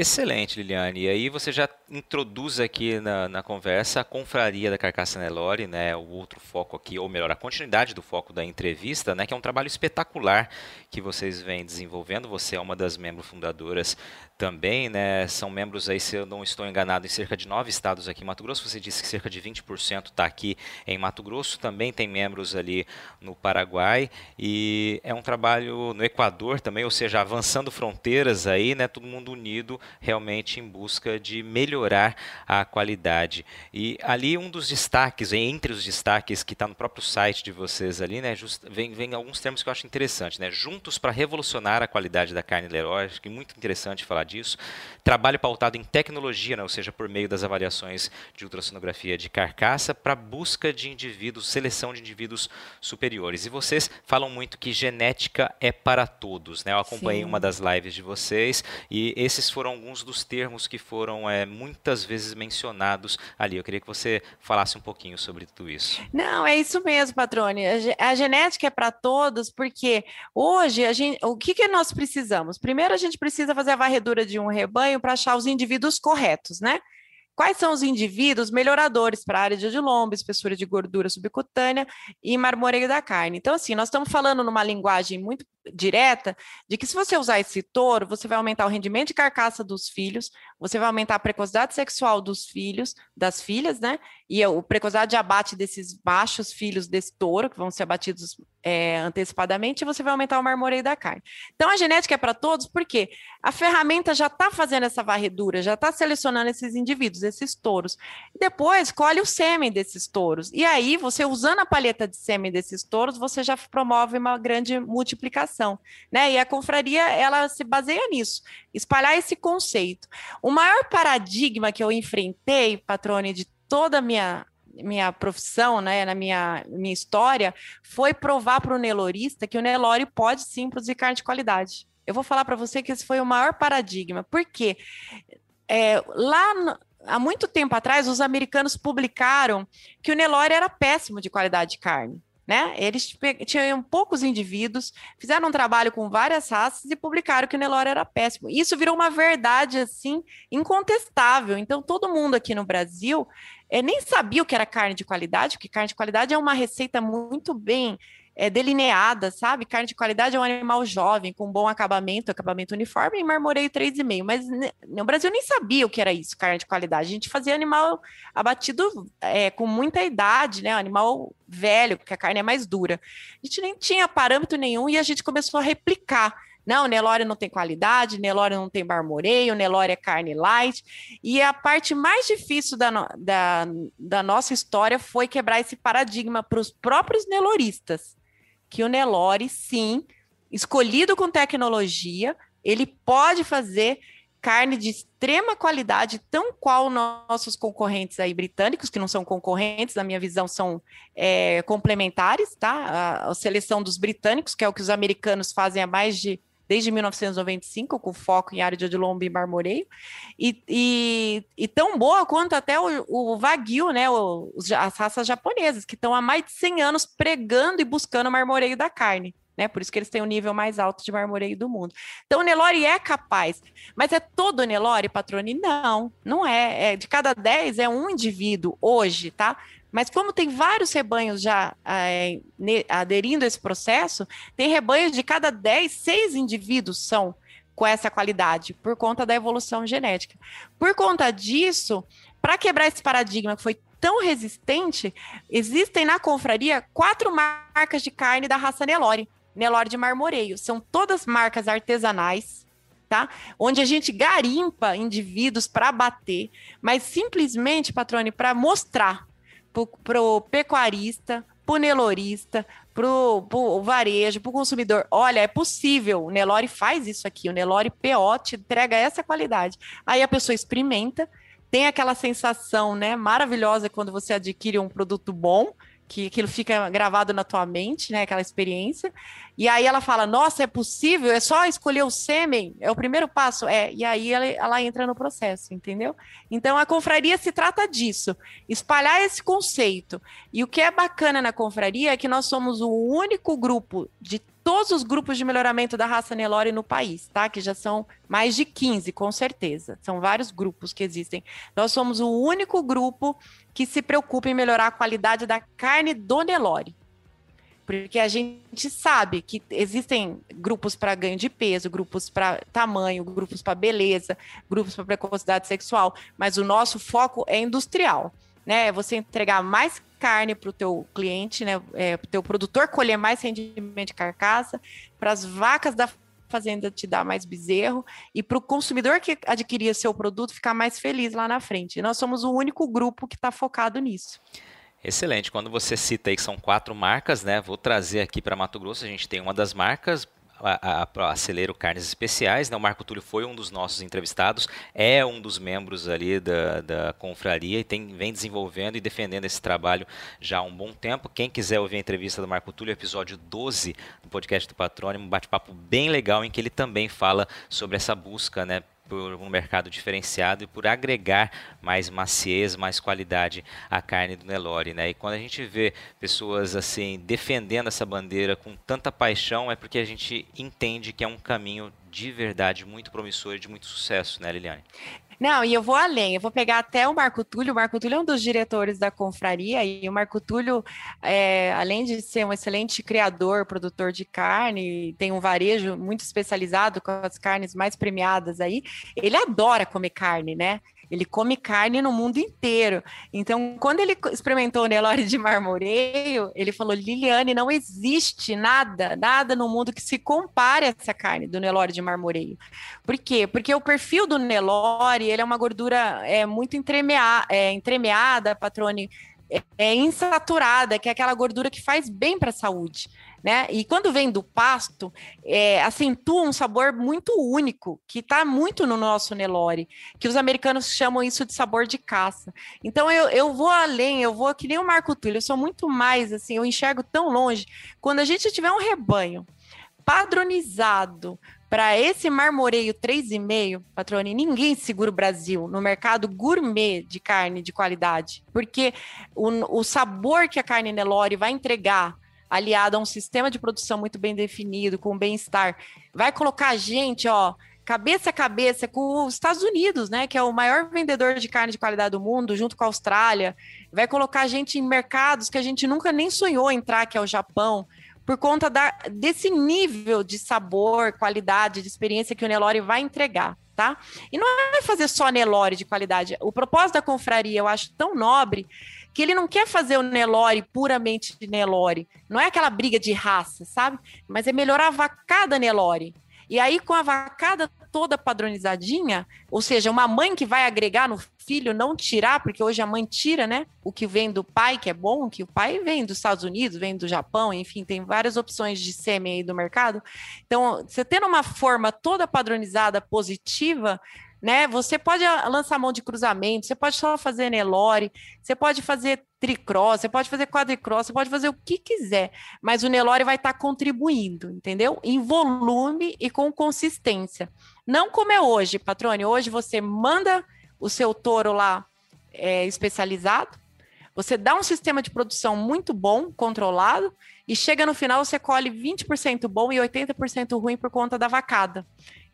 Excelente, Liliane. E aí você já introduz aqui na, na conversa a confraria da Carcaça Nelore, né, o outro foco aqui, ou melhor, a continuidade do foco da entrevista, né, que é um trabalho espetacular que vocês vêm desenvolvendo. Você é uma das membros fundadoras também, né, são membros aí, se eu não estou enganado, em cerca de nove estados aqui em Mato Grosso. Você disse que cerca de 20% está aqui em Mato Grosso, também tem membros ali no Paraguai e é um trabalho no Equador também, ou seja, avançando fronteiras aí, né, todo mundo unido realmente em busca de melhorar a qualidade. E ali um dos destaques, entre os destaques que está no próprio site de vocês ali, né, just, vem, vem alguns termos que eu acho interessantes, né, juntos para revolucionar a qualidade da carne Leroy, acho que é muito interessante falar disso. Trabalho pautado em tecnologia, né, ou seja, por meio das avaliações de ultrassonografia de carcaça para busca de indivíduos, seleção de indivíduos superiores. E vocês falam muito que genética é para todos, né? Eu acompanhei Sim. uma das lives de vocês e esses foram alguns dos termos que foram é, muitas vezes mencionados ali. Eu queria que você falasse um pouquinho sobre tudo isso. Não, é isso mesmo, Patrone. A, genética é para todos, porque hoje a gente, o que, que nós precisamos? Primeiro, a gente precisa fazer a varredura de um rebanho para achar os indivíduos corretos, né? Quais são os indivíduos melhoradores para a área de odilombo, espessura de gordura subcutânea e marmoreio da carne? Então, assim, nós estamos falando numa linguagem muito direta de que se você usar esse touro, você vai aumentar o rendimento de carcaça dos filhos, você vai aumentar a precocidade sexual dos filhos, das filhas, né? E a precocidade de abate desses baixos filhos desse touro, que vão ser abatidos é, antecipadamente, e você vai aumentar o marmoreio da carne. Então, a genética é para todos, porque a ferramenta já está fazendo essa varredura, já está selecionando esses indivíduos, esses touros. Depois, colhe o sêmen desses touros. E aí, você usando a palheta de sêmen desses touros, você já promove uma grande multiplicação né? E a confraria ela se baseia nisso, espalhar esse conceito. O maior paradigma que eu enfrentei, patrone, de toda a minha minha profissão, né, na minha, minha história, foi provar para o Nelorista que o Nelore pode sim produzir carne de qualidade. Eu vou falar para você que esse foi o maior paradigma, porque é, lá no, há muito tempo atrás os americanos publicaram que o Nelore era péssimo de qualidade de carne. Né? Eles tinham poucos indivíduos, fizeram um trabalho com várias raças e publicaram que o Nelore era péssimo. Isso virou uma verdade assim incontestável. Então todo mundo aqui no Brasil é, nem sabia o que era carne de qualidade, porque carne de qualidade é uma receita muito bem é, delineada, sabe? Carne de qualidade é um animal jovem, com bom acabamento, acabamento uniforme, e marmoreio 3,5. Mas no Brasil nem sabia o que era isso, carne de qualidade. A gente fazia animal abatido é, com muita idade, né? Animal velho, porque a carne é mais dura. A gente nem tinha parâmetro nenhum e a gente começou a replicar. Não, Nelore não tem qualidade, Nelore não tem marmoreio, Nelore é carne light. E a parte mais difícil da, da, da nossa história foi quebrar esse paradigma para os próprios neloristas que o Nelore, sim, escolhido com tecnologia, ele pode fazer carne de extrema qualidade, tão qual nossos concorrentes aí britânicos, que não são concorrentes, na minha visão, são é, complementares, tá? A, a, seleção dos britânicos, que é o que os americanos fazem há mais de desde 1995, com foco em área de lombo e marmoreio, e, e, e, tão boa quanto até o, o Wagyu, né, o, as raças japonesas, que estão há mais de 100 anos pregando e buscando marmoreio da carne. Né? Por isso que eles têm o nível mais alto de marmoreio do mundo. Então, o Nelore é capaz. Mas é todo Nelore, Patrone? Não, não é. é. De cada 10 é um indivíduo hoje, tá? Mas como tem vários rebanhos já é, aderindo a esse processo, tem rebanhos de cada 10, seis indivíduos são com essa qualidade, por conta da evolução genética. Por conta disso, para quebrar esse paradigma que foi tão resistente, existem na confraria quatro marcas de carne da raça Nelore, Nelore de marmoreio. São todas marcas artesanais, tá? Onde a gente garimpa indivíduos para bater, mas simplesmente, patrone, para mostrar para o pecuarista, para o nelorista, para o varejo, para o consumidor. Olha, é possível, o Nelore faz isso aqui, o Nelore PO te entrega essa qualidade. Aí a pessoa experimenta, tem aquela sensação né, maravilhosa quando você adquire um produto bom, que aquilo fica gravado na tua mente, né? Aquela experiência. E aí ela fala: Nossa, é possível? É só escolher o sêmen? É o primeiro passo? É. E aí ela, ela entra no processo, entendeu? Então a confraria se trata disso, espalhar esse conceito. E o que é bacana na confraria é que nós somos o único grupo de todos os grupos de melhoramento da raça Nelore no país, tá? Que já são mais de 15, com certeza. São vários grupos que existem. Nós somos o único grupo que se preocupa em melhorar a qualidade da carne do Nelore. Porque a gente sabe que existem grupos para ganho de peso, grupos para tamanho, grupos para beleza, grupos para precocidade sexual, mas o nosso foco é industrial né? É você entregar mais carne para o teu cliente, né? É, para o teu produtor colher mais rendimento de carcaça, para as vacas da fazenda te dar mais bezerro e para o consumidor que adquirir seu produto ficar mais feliz lá na frente. Nós somos o único grupo que está focado nisso. Excelente. Quando você cita aí que são quatro marcas, né? Vou trazer aqui para Mato Grosso. A gente tem uma das marcas, a, a, Carnes Especiais. Né? O Marco Túlio foi um dos nossos entrevistados, é um dos membros ali da, da confraria e tem, vem desenvolvendo e defendendo esse trabalho já há um bom tempo. Quem quiser ouvir a entrevista do Marco Túlio, episódio 12 do podcast do Patrônimo, um bate-papo bem legal em que ele também fala sobre essa busca né, por um mercado diferenciado e por agregar mais maciez, mais qualidade à carne do Nelore, né? E quando a gente vê pessoas assim defendendo essa bandeira com tanta paixão, é porque a gente entende que é um caminho de verdade muito promissor e de muito sucesso, né, Liliane? Não, e eu vou além, eu vou pegar até o Marco Túlio. O Marco Túlio é um dos diretores da confraria, e o Marco Túlio, é, além de ser um excelente criador, produtor de carne, tem um varejo muito especializado com as carnes mais premiadas aí, ele adora comer carne, né? Ele come carne no mundo inteiro. Então, quando ele experimentou o Nelore de marmoreio, ele falou: Liliane, não existe nada, nada no mundo que se compare a essa carne do Nelore de marmoreio. Por quê? Porque o perfil do Nelore, ele é uma gordura é, muito entremea, é, entremeada, patrone, é, é insaturada, que é aquela gordura que faz bem para a saúde né? E quando vem do pasto, é, acentua um sabor muito único, que está muito no nosso Nelore, que os americanos chamam isso de sabor de caça. Então eu, eu vou além, eu vou que nem o Marco Túlio, eu sou muito mais assim, eu enxergo tão longe. Quando a gente tiver um rebanho padronizado para esse marmoreio 3,5, patrone, ninguém segura o Brasil no mercado gourmet de carne de qualidade, porque o, o sabor que a carne Nelore vai entregar aliado a um sistema de produção muito bem definido, com bem-estar, vai colocar a gente, ó, cabeça a cabeça com os Estados Unidos, né, que é o maior vendedor de carne de qualidade do mundo, junto com a Austrália, vai colocar a gente em mercados que a gente nunca nem sonhou entrar, que é o Japão, por conta da, desse nível de sabor, qualidade, de experiência que o Nelore vai entregar. Tá? E não é fazer só Nelore de qualidade. O propósito da confraria eu acho tão nobre que ele não quer fazer o Nelore puramente de Nelore. Não é aquela briga de raça, sabe? Mas é melhorar a vacada Nelore. E aí, com a vacada toda padronizadinha, ou seja, uma mãe que vai agregar no filho, não tirar, porque hoje a mãe tira, né? O que vem do pai, que é bom, que o pai vem dos Estados Unidos, vem do Japão, enfim, tem várias opções de sêmen aí do mercado. Então, você tendo uma forma toda padronizada, positiva, né? Você pode lançar mão de cruzamento, você pode só fazer Nelore, você pode fazer tricross, você pode fazer quadricross, você pode fazer o que quiser, mas o Nelore vai estar tá contribuindo, entendeu? Em volume e com consistência. Não como é hoje, patrone. Hoje você manda o seu touro lá é, especializado, você dá um sistema de produção muito bom, controlado, e chega no final você colhe 20% bom e 80% ruim por conta da vacada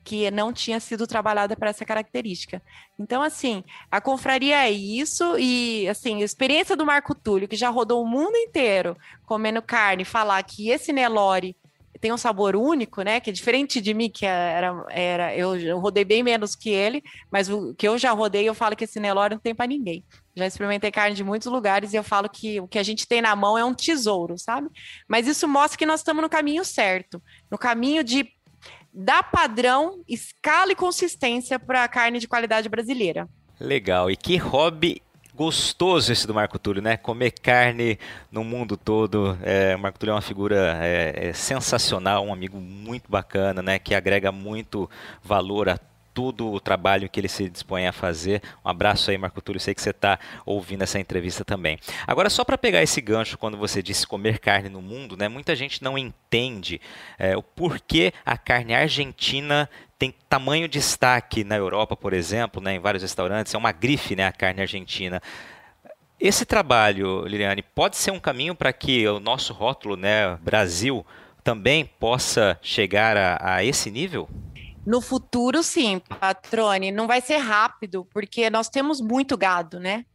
que não tinha sido trabalhada para essa característica. Então, assim, a confraria é isso, e assim, a experiência do Marco Túlio, que já rodou o mundo inteiro comendo carne, falar que esse Nelore tem um sabor único, né? Que é diferente de mim, que era, era eu, eu rodei bem menos que ele, mas o que eu já rodei, eu falo que esse Nelore não tem para ninguém. Já experimentei carne de muitos lugares e eu falo que o que a gente tem na mão é um tesouro, sabe? Mas isso mostra que nós estamos no caminho certo, no caminho de dá padrão, escala e consistência para a carne de qualidade brasileira. Legal. E que hobby gostoso esse do Marco Túlio, né? Comer carne no mundo todo. É, o Marco Túlio é uma figura é, é sensacional, um amigo muito bacana, né? Que agrega muito valor a todo o trabalho que ele se dispõe a fazer. Um abraço aí, Marco Túlio. Sei que você está ouvindo essa entrevista também. Agora, só para pegar esse gancho, quando você disse comer carne no mundo, né? Muita gente não entende é, o porquê a carne argentina tem tamanho destaque na Europa, por exemplo, né, em vários restaurantes. É uma grife, né, a carne argentina. Esse trabalho, Liliane, pode ser um caminho para que o nosso rótulo, né, Brasil, também possa chegar a, a esse nível? No futuro, sim, patrone, não vai ser rápido, porque nós temos muito gado, né?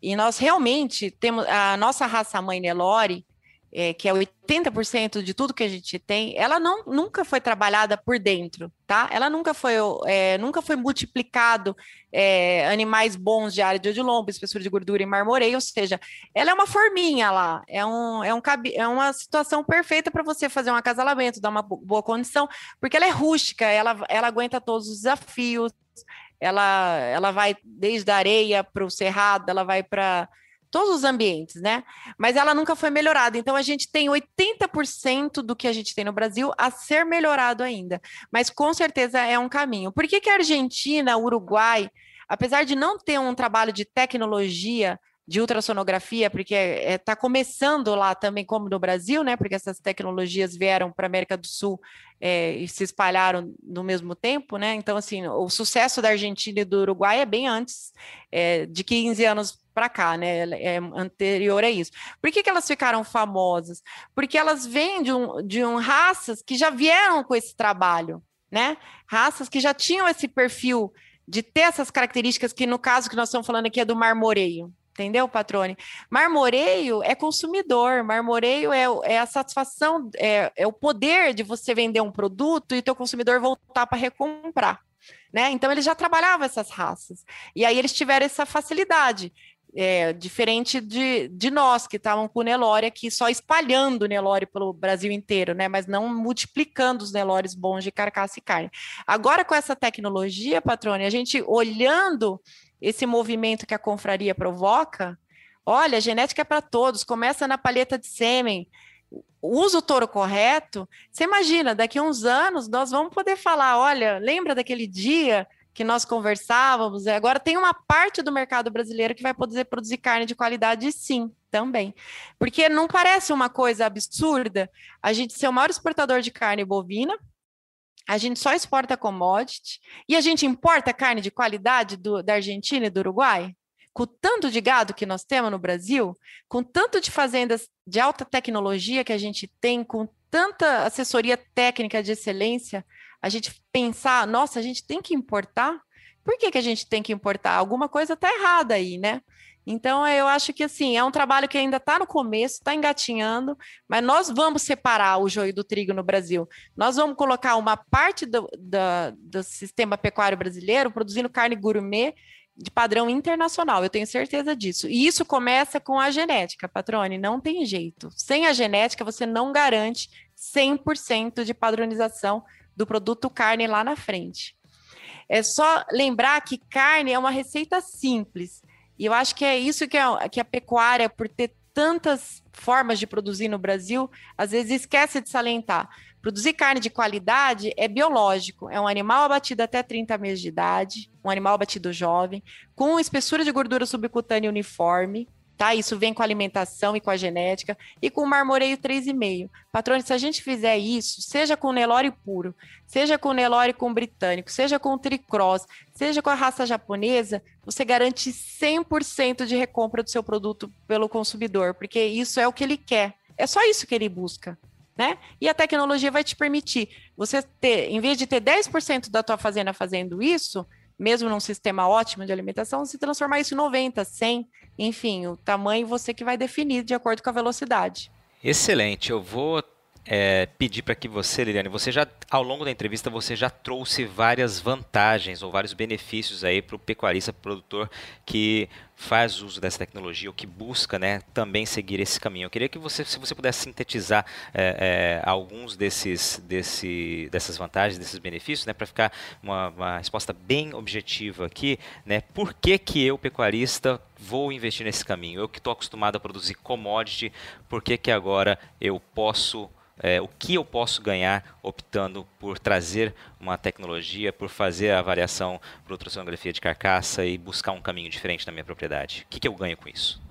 E nós realmente temos a nossa raça mãe Nelore, é, que é 80% de tudo que a gente tem, ela não, nunca foi trabalhada por dentro, tá? Ela nunca foi, é, nunca foi multiplicado é, animais bons de área de lombo, espessura de gordura e marmoreio, ou seja, ela é uma forminha lá, é, um, é, um, é uma situação perfeita para você fazer um acasalamento, dar uma boa condição, porque ela é rústica, ela, ela aguenta todos os desafios, ela, ela vai desde a areia para o cerrado, ela vai para todos os ambientes, né? Mas ela nunca foi melhorada. Então a gente tem 80% do que a gente tem no Brasil a ser melhorado ainda. Mas com certeza é um caminho. Por que, que a Argentina, Uruguai, apesar de não ter um trabalho de tecnologia de ultrassonografia, porque está é, tá começando lá também, como no Brasil, né? Porque essas tecnologias vieram para a América do Sul é, e se espalharam no mesmo tempo, né? Então, assim, o sucesso da Argentina e do Uruguai é bem antes é, de 15 anos para cá, né? É anterior a isso. Por que, que elas ficaram famosas? Porque elas vêm de, um, de um raças que já vieram com esse trabalho, né? Raças que já tinham esse perfil de ter essas características que, no caso que nós estamos falando aqui, é do marmoreio, entendeu, patrone? Marmoreio é consumidor, marmoreio é, é a satisfação, é, é, o poder de você vender um produto e teu consumidor voltar para recomprar. Né? Então eles já trabalhavam essas raças. E aí eles tiveram essa facilidade. É, diferente de, de nós que estavam com o Nelore aqui, só espalhando o Nelore pelo Brasil inteiro, né? Mas não multiplicando os Nelores bons de carcaça e carne. Agora, com essa tecnologia, patrone, a gente olhando esse movimento que a confraria provoca, olha, genética é para todos, começa na palheta de sêmen, usa o touro correto. Você imagina, daqui a uns anos nós vamos poder falar: olha, lembra daquele dia que nós conversávamos? Agora tem uma parte do mercado brasileiro que vai poder produzir carne de qualidade, sim, também. Porque não parece uma coisa absurda a gente ser o maior exportador de carne bovina, a gente só exporta commodity e a gente importa carne de qualidade do, da Argentina e do Uruguai? Com o tanto de gado que nós temos no Brasil, com tanto de fazendas de alta tecnologia que a gente tem, com tanta assessoria técnica de excelência, a gente pensar, nossa, a gente tem que importar? Por que, que a gente tem que importar? Alguma coisa está errada aí, né? Então, eu acho que assim, é um trabalho que ainda está no começo, está engatinhando, mas nós vamos separar o joio do trigo no Brasil. Nós vamos colocar uma parte do, do, do sistema pecuário brasileiro produzindo carne gourmet de padrão internacional, eu tenho certeza disso. E isso começa com a genética, Patrone, não tem jeito. Sem a genética, você não garante 100% de padronização do produto carne lá na frente. É só lembrar que carne é uma receita simples. E eu acho que é isso que, é, que a pecuária, por ter tantas formas de produzir no Brasil, às vezes esquece de salientar. Produzir carne de qualidade é biológico, é um animal abatido até 30 meses de idade, um animal abatido jovem, com espessura de gordura subcutânea uniforme, tá? Isso vem com a alimentação e com a genética e com o marmoreio 3,5. Patrone, se a gente fizer isso, seja com Nelore puro, seja com Nelore com britânico, seja com tricross, seja com a raça japonesa, você garante 100% de recompra do seu produto pelo consumidor, porque isso é o que ele quer. É só isso que ele busca. Né? E a tecnologia vai te permitir você ter, em vez de ter 10% da tua fazenda fazendo isso, mesmo num sistema ótimo de alimentação, se transformar isso em 90, 100, enfim, o tamanho você que vai definir de acordo com a velocidade. Excelente. Eu vou é, pedir para que você, Liliane, você já ao longo da entrevista você já trouxe várias vantagens ou vários benefícios aí para o pecuarista produtor que faz uso dessa tecnologia ou que busca, né, também seguir esse caminho. Eu queria que você, se você pudesse sintetizar é, é, alguns desses, desse, dessas vantagens, desses benefícios, né, para ficar uma, uma, resposta bem objetiva aqui, né, por que que eu pecuarista vou investir nesse caminho? Eu que estou acostumado a produzir commodity, por que que agora eu posso é, o que eu posso ganhar optando por trazer uma tecnologia, por fazer a avaliação por ultrassonografia de carcaça e buscar um caminho diferente na minha propriedade? O que, que eu ganho com isso?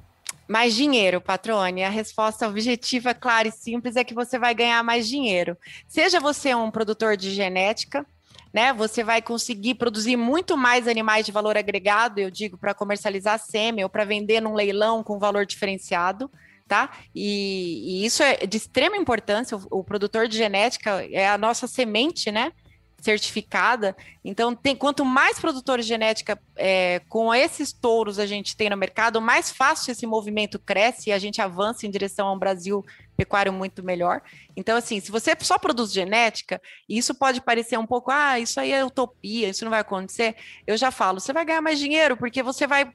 Mais dinheiro, Patrone. A resposta objetiva, clara e simples é que você vai ganhar mais dinheiro. Seja você um produtor de genética, né? Você vai conseguir produzir muito mais animais de valor agregado, eu digo, para comercializar sêmen ou para vender num leilão com valor diferenciado tá? E, e isso é de extrema importância. O, o, produtor de genética é a nossa semente, né? Certificada. Então, tem, quanto mais produtores de genética é, com esses touros a gente tem no mercado, mais fácil esse movimento cresce e a gente avança em direção a um Brasil pecuário muito melhor. Então, assim, se você só produz genética, e isso pode parecer um pouco, ah, isso aí é utopia, isso não vai acontecer. Eu já falo, você vai ganhar mais dinheiro, porque você vai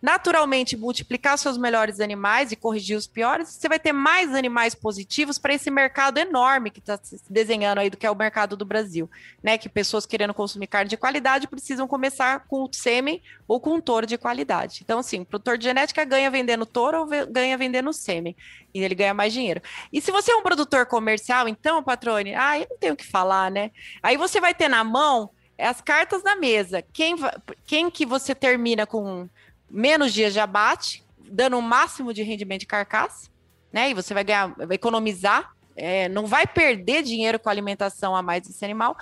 naturalmente multiplicar seus melhores animais e corrigir os piores, você vai ter mais animais positivos para esse mercado enorme que está se desenhando aí do que é o mercado do Brasil, né? Que pessoas querendo consumir carne de qualidade precisam começar com o sêmen ou com um touro de qualidade. Então, assim, o produtor de genética ganha vendendo touro ou ganha vendendo sêmen. E ele ganha mais dinheiro. E se você é um produtor comercial, então, patrone, ah, eu não tenho o que falar, né? Aí você vai ter na mão as cartas na mesa. Quem, quem que você termina com menos dias de abate, dando o máximo de rendimento de carcaça, né? E você vai ganhar, vai economizar, é, não vai perder dinheiro com a alimentação a mais desse animal.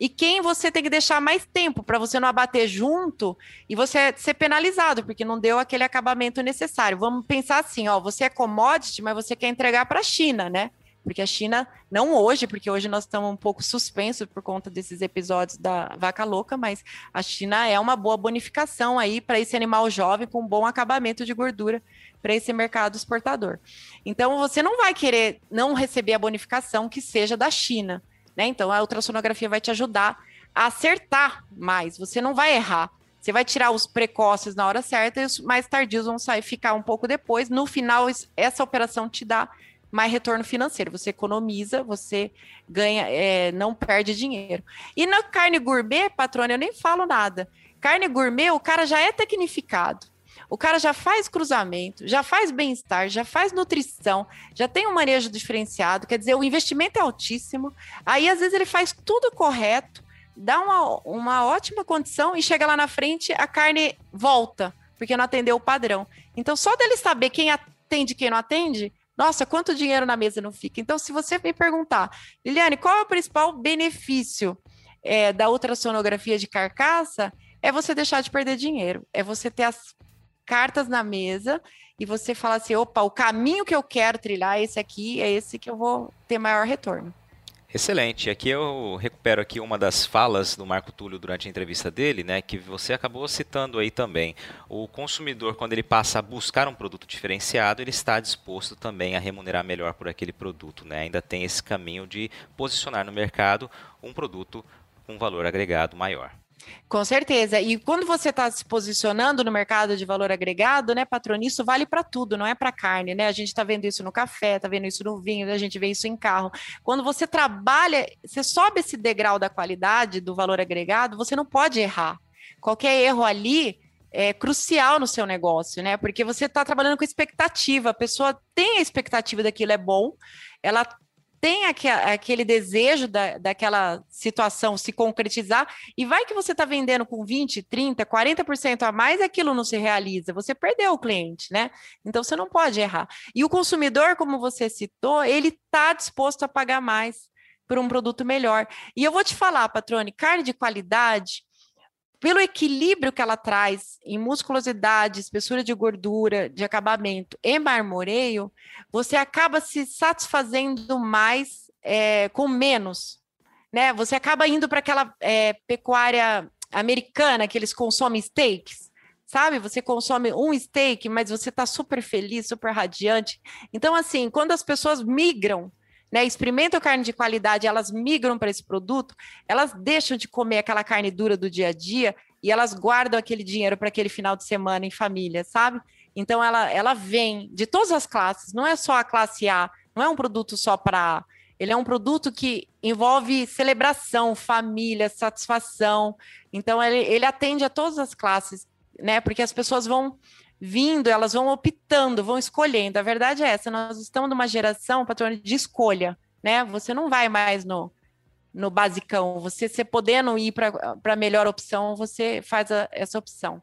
E quem você tem que deixar mais tempo para você não abater junto e você ser penalizado, porque não deu aquele acabamento necessário. Vamos pensar assim, ó, você é commodity, mas você quer entregar para a China, né? Porque a China, não hoje, porque hoje nós estamos um pouco suspensos por conta desses episódios da vaca louca, mas a China é uma boa bonificação aí para esse animal jovem com bom acabamento de gordura para esse mercado exportador. Então, você não vai querer não receber a bonificação que seja da China, né? Então, a ultrassonografia vai te ajudar a acertar mais, você não vai errar. Você vai tirar os precoces na hora certa e os mais tardios vão sair, ficar um pouco depois. No final, essa operação te dá mais retorno financeiro. Você economiza, você ganha, é, não perde dinheiro. E na carne gourmet, patrônio, eu nem falo nada. Carne gourmet, o cara já é tecnificado. O cara já faz cruzamento, já faz bem-estar, já faz nutrição, já tem um manejo diferenciado. Quer dizer, o investimento é altíssimo. Aí, às vezes, ele faz tudo correto, dá uma, uma ótima condição e chega lá na frente, a carne volta, porque não atendeu o padrão. Então, só dele saber quem atende e quem não atende, nossa, quanto dinheiro na mesa não fica? Então, se você me perguntar, Liliane, qual é o principal benefício é, da ultrassonografia de carcaça? É você deixar de perder dinheiro, é você ter as cartas na mesa e você falar assim: opa, o caminho que eu quero trilhar é esse aqui, é esse que eu vou ter maior retorno. Excelente. Aqui eu recupero aqui uma das falas do Marco Túlio durante a entrevista dele, né, que você acabou citando aí também. O consumidor, quando ele passa a buscar um produto diferenciado, ele está disposto também a remunerar melhor por aquele produto, né? Ainda tem esse caminho de posicionar no mercado um produto com valor agregado maior. Com certeza. E quando você está se posicionando no mercado de valor agregado, né, patrão, isso vale para tudo, não é para carne, né? A gente está vendo isso no café, está vendo isso no vinho, a gente vê isso em carro. Quando você trabalha, você sobe esse degrau da qualidade, do valor agregado, você não pode errar. Qualquer erro ali é crucial no seu negócio, né? Porque você está trabalhando com expectativa, a pessoa tem a expectativa daquilo é bom, ela tem aquele desejo da, daquela situação se concretizar, e vai que você está vendendo com 20, 30, 40% a mais, aquilo não se realiza, você perdeu o cliente, né? Então você não pode errar. E o consumidor, como você citou, ele está disposto a pagar mais por um produto melhor. E eu vou te falar, Patrone, carne de qualidade pelo equilíbrio que ela traz em musculosidade, espessura de gordura, de acabamento e marmoreio, você acaba se satisfazendo mais é, com menos. Né? Você acaba indo para aquela é, pecuária americana que eles consomem steaks, sabe? Você consome um steak, mas você está super feliz, super radiante. Então, assim, quando as pessoas migram né, experimentam carne de qualidade, elas migram para esse produto, elas deixam de comer aquela carne dura do dia a dia e elas guardam aquele dinheiro para aquele final de semana em família, sabe? Então ela, ela vem de todas as classes, não é só a classe A, não é um produto só para A. Ele é um produto que envolve celebração, família, satisfação. Então ele, ele atende a todas as classes, né? Porque as pessoas vão vindo, elas vão optando, vão escolhendo. A verdade é essa, nós estamos numa geração, patrônio, de escolha, né? Você não vai mais no, no basicão, você se podendo ir para a melhor opção, você faz a, essa opção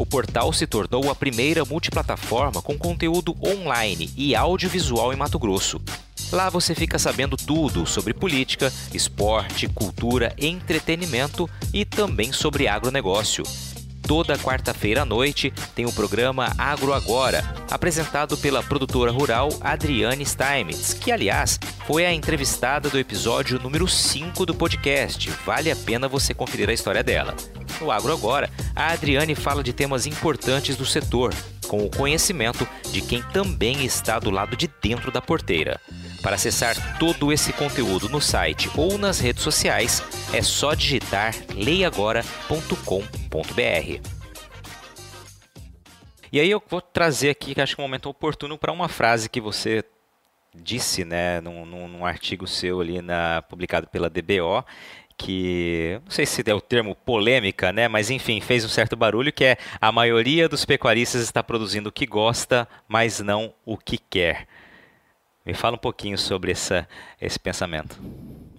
o portal se tornou a primeira multiplataforma com conteúdo online e audiovisual em Mato Grosso. Lá você fica sabendo tudo sobre política, esporte, cultura, entretenimento e também sobre agronegócio. Toda quarta-feira à noite tem o programa Agro Agora, apresentado pela produtora rural Adriane Steinmetz, que, aliás, foi a entrevistada do episódio número 5 do podcast. Vale a pena você conferir a história dela. No Agro Agora, a Adriane fala de temas importantes do setor, com o conhecimento de quem também está do lado de dentro da porteira. Para acessar todo esse conteúdo no site ou nas redes sociais, é só digitar leiagora.com.br. E aí eu vou trazer aqui, que acho que é um momento oportuno, para uma frase que você disse, né, num, num, num artigo seu ali na, publicado pela DBO, que não sei se é o termo polêmica, né? Mas enfim, fez um certo barulho que é a maioria dos pecuaristas está produzindo o que gosta, mas não o que quer. Me fala um pouquinho sobre essa, esse pensamento.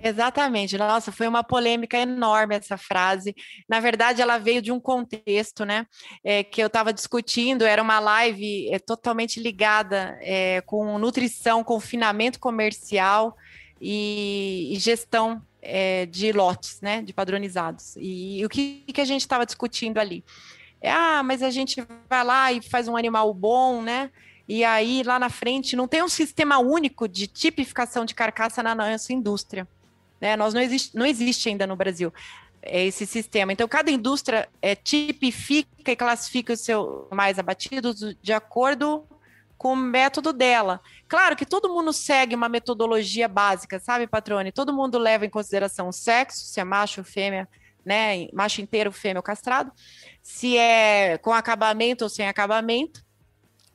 Exatamente. Nossa, foi uma polêmica enorme essa frase. Na verdade, ela veio de um contexto, né? É, que eu estava discutindo. Era uma live é, totalmente ligada é, com nutrição, confinamento comercial e, e gestão é, de lotes, né, de padronizados. E, e o que, que a gente estava discutindo ali? É, ah, mas a gente vai lá e faz um animal bom, né? E aí lá na frente não tem um sistema único de tipificação de carcaça na nossa indústria. Né? Nós não existe, não existe ainda no Brasil é, esse sistema. Então, cada indústria é, tipifica e classifica os seus mais abatidos de acordo com o método dela. Claro que todo mundo segue uma metodologia básica, sabe, patrone? Todo mundo leva em consideração o sexo, se é macho fêmea, né? Macho inteiro, fêmea castrado, se é com acabamento ou sem acabamento.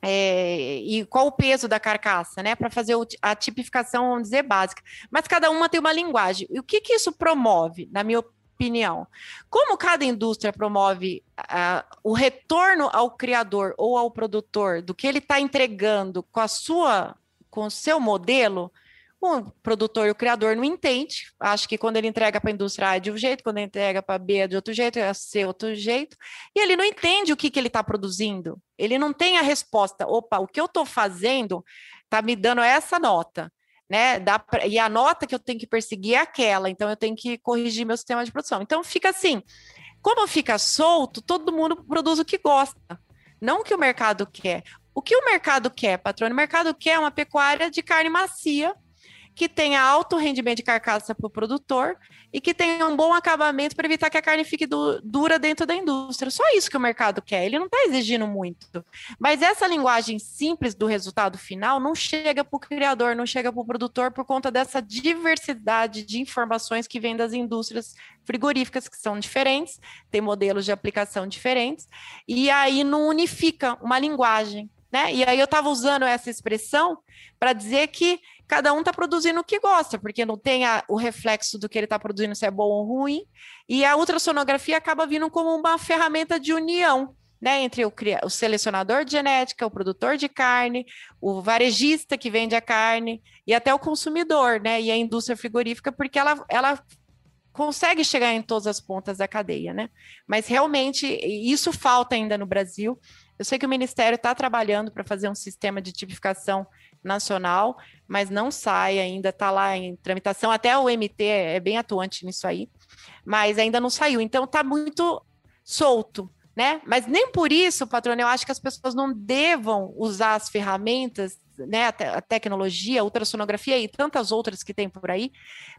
É, e qual o peso da carcaça, né? Para fazer a tipificação, vamos dizer, básica. Mas cada uma tem uma linguagem. E o que, que isso promove, na minha. Como cada indústria promove uh, o retorno ao criador ou ao produtor do que ele está entregando com a sua, com o seu modelo, O produtor e o criador não entende, acho que quando ele entrega para a indústria A é de um jeito, quando ele entrega para B é de outro jeito, é C outro jeito, e ele não entende o que, que ele está produzindo. Ele não tem a resposta. Opa, o que eu estou fazendo está me dando essa nota. Né? Dá pra, e a nota que eu tenho que perseguir é aquela, então eu tenho que corrigir meu sistema de produção. Então fica assim, como fica solto, todo mundo produz o que gosta, não o que o mercado quer. O que o mercado quer, patrônio? O mercado quer uma pecuária de carne macia, que tenha alto rendimento de carcaça para o produtor e que tenha um bom acabamento para evitar que a carne fique du dura dentro da indústria. Só isso que o mercado quer, ele não está exigindo muito. Mas essa linguagem simples do resultado final não chega para o criador, não chega para o produtor por conta dessa diversidade de informações que vem das indústrias frigoríficas, que são diferentes, tem modelos de aplicação diferentes, e aí não unifica uma linguagem. Né? E aí eu estava usando essa expressão para dizer que cada um está produzindo o que gosta, porque não tem a, o reflexo do que ele está produzindo, se é bom ou ruim, e a ultrassonografia acaba vindo como uma ferramenta de união. Né, entre o, o selecionador de genética, o produtor de carne, o varejista que vende a carne e até o consumidor, né, e a indústria frigorífica, porque ela, ela consegue chegar em todas as pontas da cadeia, né? Mas realmente isso falta ainda no Brasil. Eu sei que o Ministério está trabalhando para fazer um sistema de tipificação nacional, mas não sai ainda, está lá em tramitação. Até o MT é bem atuante nisso aí, mas ainda não saiu. Então está muito solto, né? Mas nem por isso, patrônio, eu acho que as pessoas não devam usar as ferramentas né, a, te a tecnologia, a ultrassonografia e tantas outras que tem por aí,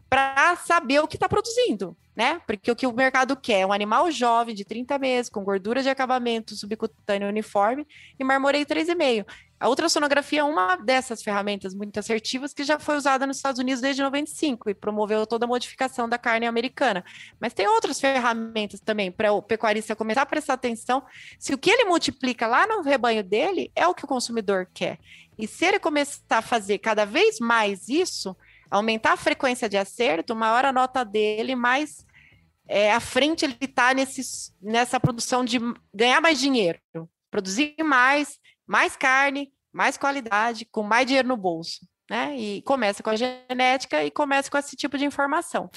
para saber o que está produzindo, né? Porque o que o mercado quer é um animal jovem de 30 meses, com gordura de acabamento subcutâneo uniforme e marmoreio 3,5. A ultrassonografia é uma dessas ferramentas muito assertivas que já foi usada nos Estados Unidos desde 95 e promoveu toda a modificação da carne americana. Mas tem outras ferramentas também para o pecuarista começar a prestar atenção se o que ele multiplica lá no rebanho dele é o que o consumidor quer. E se ele começar a fazer cada vez mais isso, aumentar a frequência de acerto, maior a nota dele, mais é, à frente ele está nessa produção de ganhar mais dinheiro, produzir mais mais carne, mais qualidade, com mais dinheiro no bolso. Né? E começa com a genética e começa com esse tipo de informação.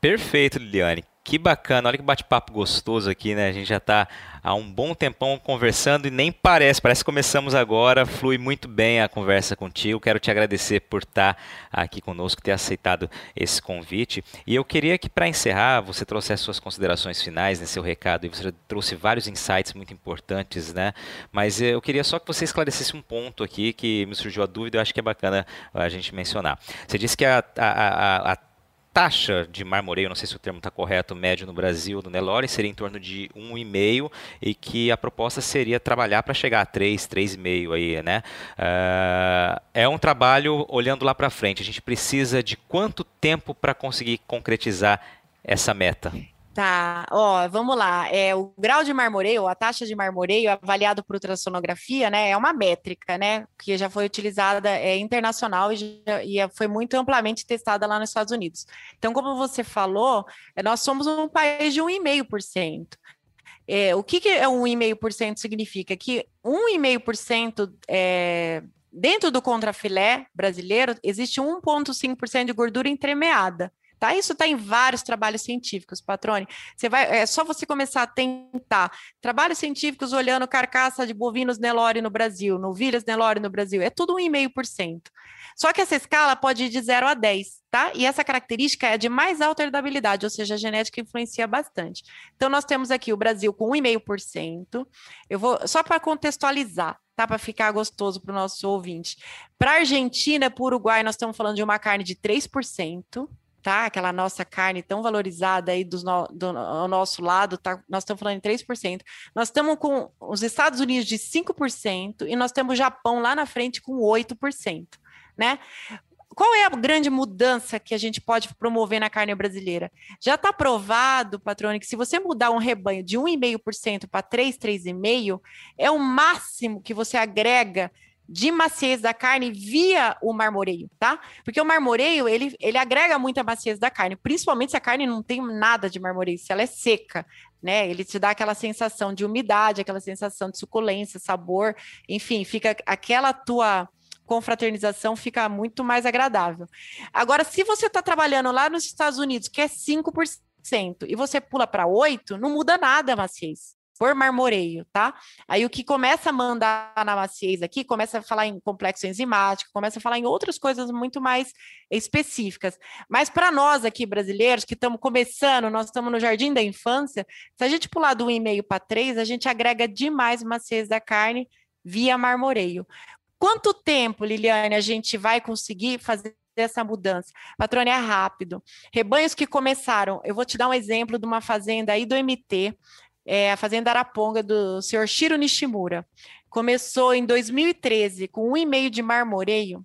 Perfeito, Liliane. Que bacana, olha que bate-papo gostoso aqui, né? A gente já está há um bom tempão conversando e nem parece, parece que começamos agora, flui muito bem a conversa contigo. Quero te agradecer por estar tá aqui conosco, ter aceitado esse convite. E eu queria que, para encerrar, você trouxe as suas considerações finais nesse seu recado e você trouxe vários insights muito importantes, né? Mas eu queria só que você esclarecesse um ponto aqui que me surgiu a dúvida, eu acho que é bacana a gente mencionar. Você disse que a, a, a, a taxa de marmoreio, não sei se o termo está correto, médio no Brasil, do Nelore, seria em torno de 1,5 e que a proposta seria trabalhar para chegar a 3, 3,5 aí, né? Uh, é um trabalho olhando lá para frente. A gente precisa de quanto tempo para conseguir concretizar essa meta? Tá, ó, vamos lá. É, o grau de marmoreio, a taxa de marmoreio avaliado por ultrassonografia, né, é uma métrica, né, que já foi utilizada é, internacional e, já, e foi muito amplamente testada lá nos Estados Unidos. Então, como você falou, é, nós somos um país de 1,5%. É, o que, que é 1,5% significa? Que 1,5% é, dentro do contrafilé brasileiro existe 1,5% de gordura entremeada. Tá? Isso está em vários trabalhos científicos, Patrone. Você vai, é só você começar a tentar. Trabalhos científicos olhando carcaça de bovinos Nelore no Brasil, novilhas Nelore no Brasil, é tudo 1,5%. Só que essa escala pode ir de 0 a 10, tá? E essa característica é de mais alta herdabilidade, ou seja, a genética influencia bastante. Então, nós temos aqui o Brasil com 1,5%. Eu vou, só para contextualizar, tá? Para ficar gostoso para o nosso ouvinte. Para Argentina, para Uruguai, nós estamos falando de uma carne de 3% tá? Aquela nossa carne tão valorizada aí do, no, do nosso lado, tá? Nós estamos falando em 3%. Nós estamos com os Estados Unidos de 5% e nós temos o Japão lá na frente com 8%, né? Qual é a grande mudança que a gente pode promover na carne brasileira? Já está provado, patrone, que se você mudar um rebanho de 1,5% para 3, 3,5%, é o máximo que você agrega de maciez da carne via o marmoreio, tá? Porque o marmoreio, ele, ele agrega muita maciez da carne, principalmente se a carne não tem nada de marmoreio, se ela é seca, né? Ele te dá aquela sensação de umidade, aquela sensação de suculência, sabor, enfim, fica aquela tua confraternização fica muito mais agradável. Agora, se você está trabalhando lá nos Estados Unidos, que é 5%, e você pula para 8%, não muda nada a maciez por marmoreio, tá? Aí o que começa a mandar na maciez aqui, começa a falar em complexo enzimático, começa a falar em outras coisas muito mais específicas. Mas para nós aqui brasileiros, que estamos começando, nós estamos no jardim da infância, se a gente pular do 1,5 para 3, a gente agrega demais maciez da carne via marmoreio. Quanto tempo, Liliane, a gente vai conseguir fazer essa mudança? Patrônio, é rápido. Rebanhos que começaram, eu vou te dar um exemplo de uma fazenda aí do MT, é, a Fazenda Araponga, do senhor Shiro Nishimura. Começou em 2013 com um e meio de marmoreio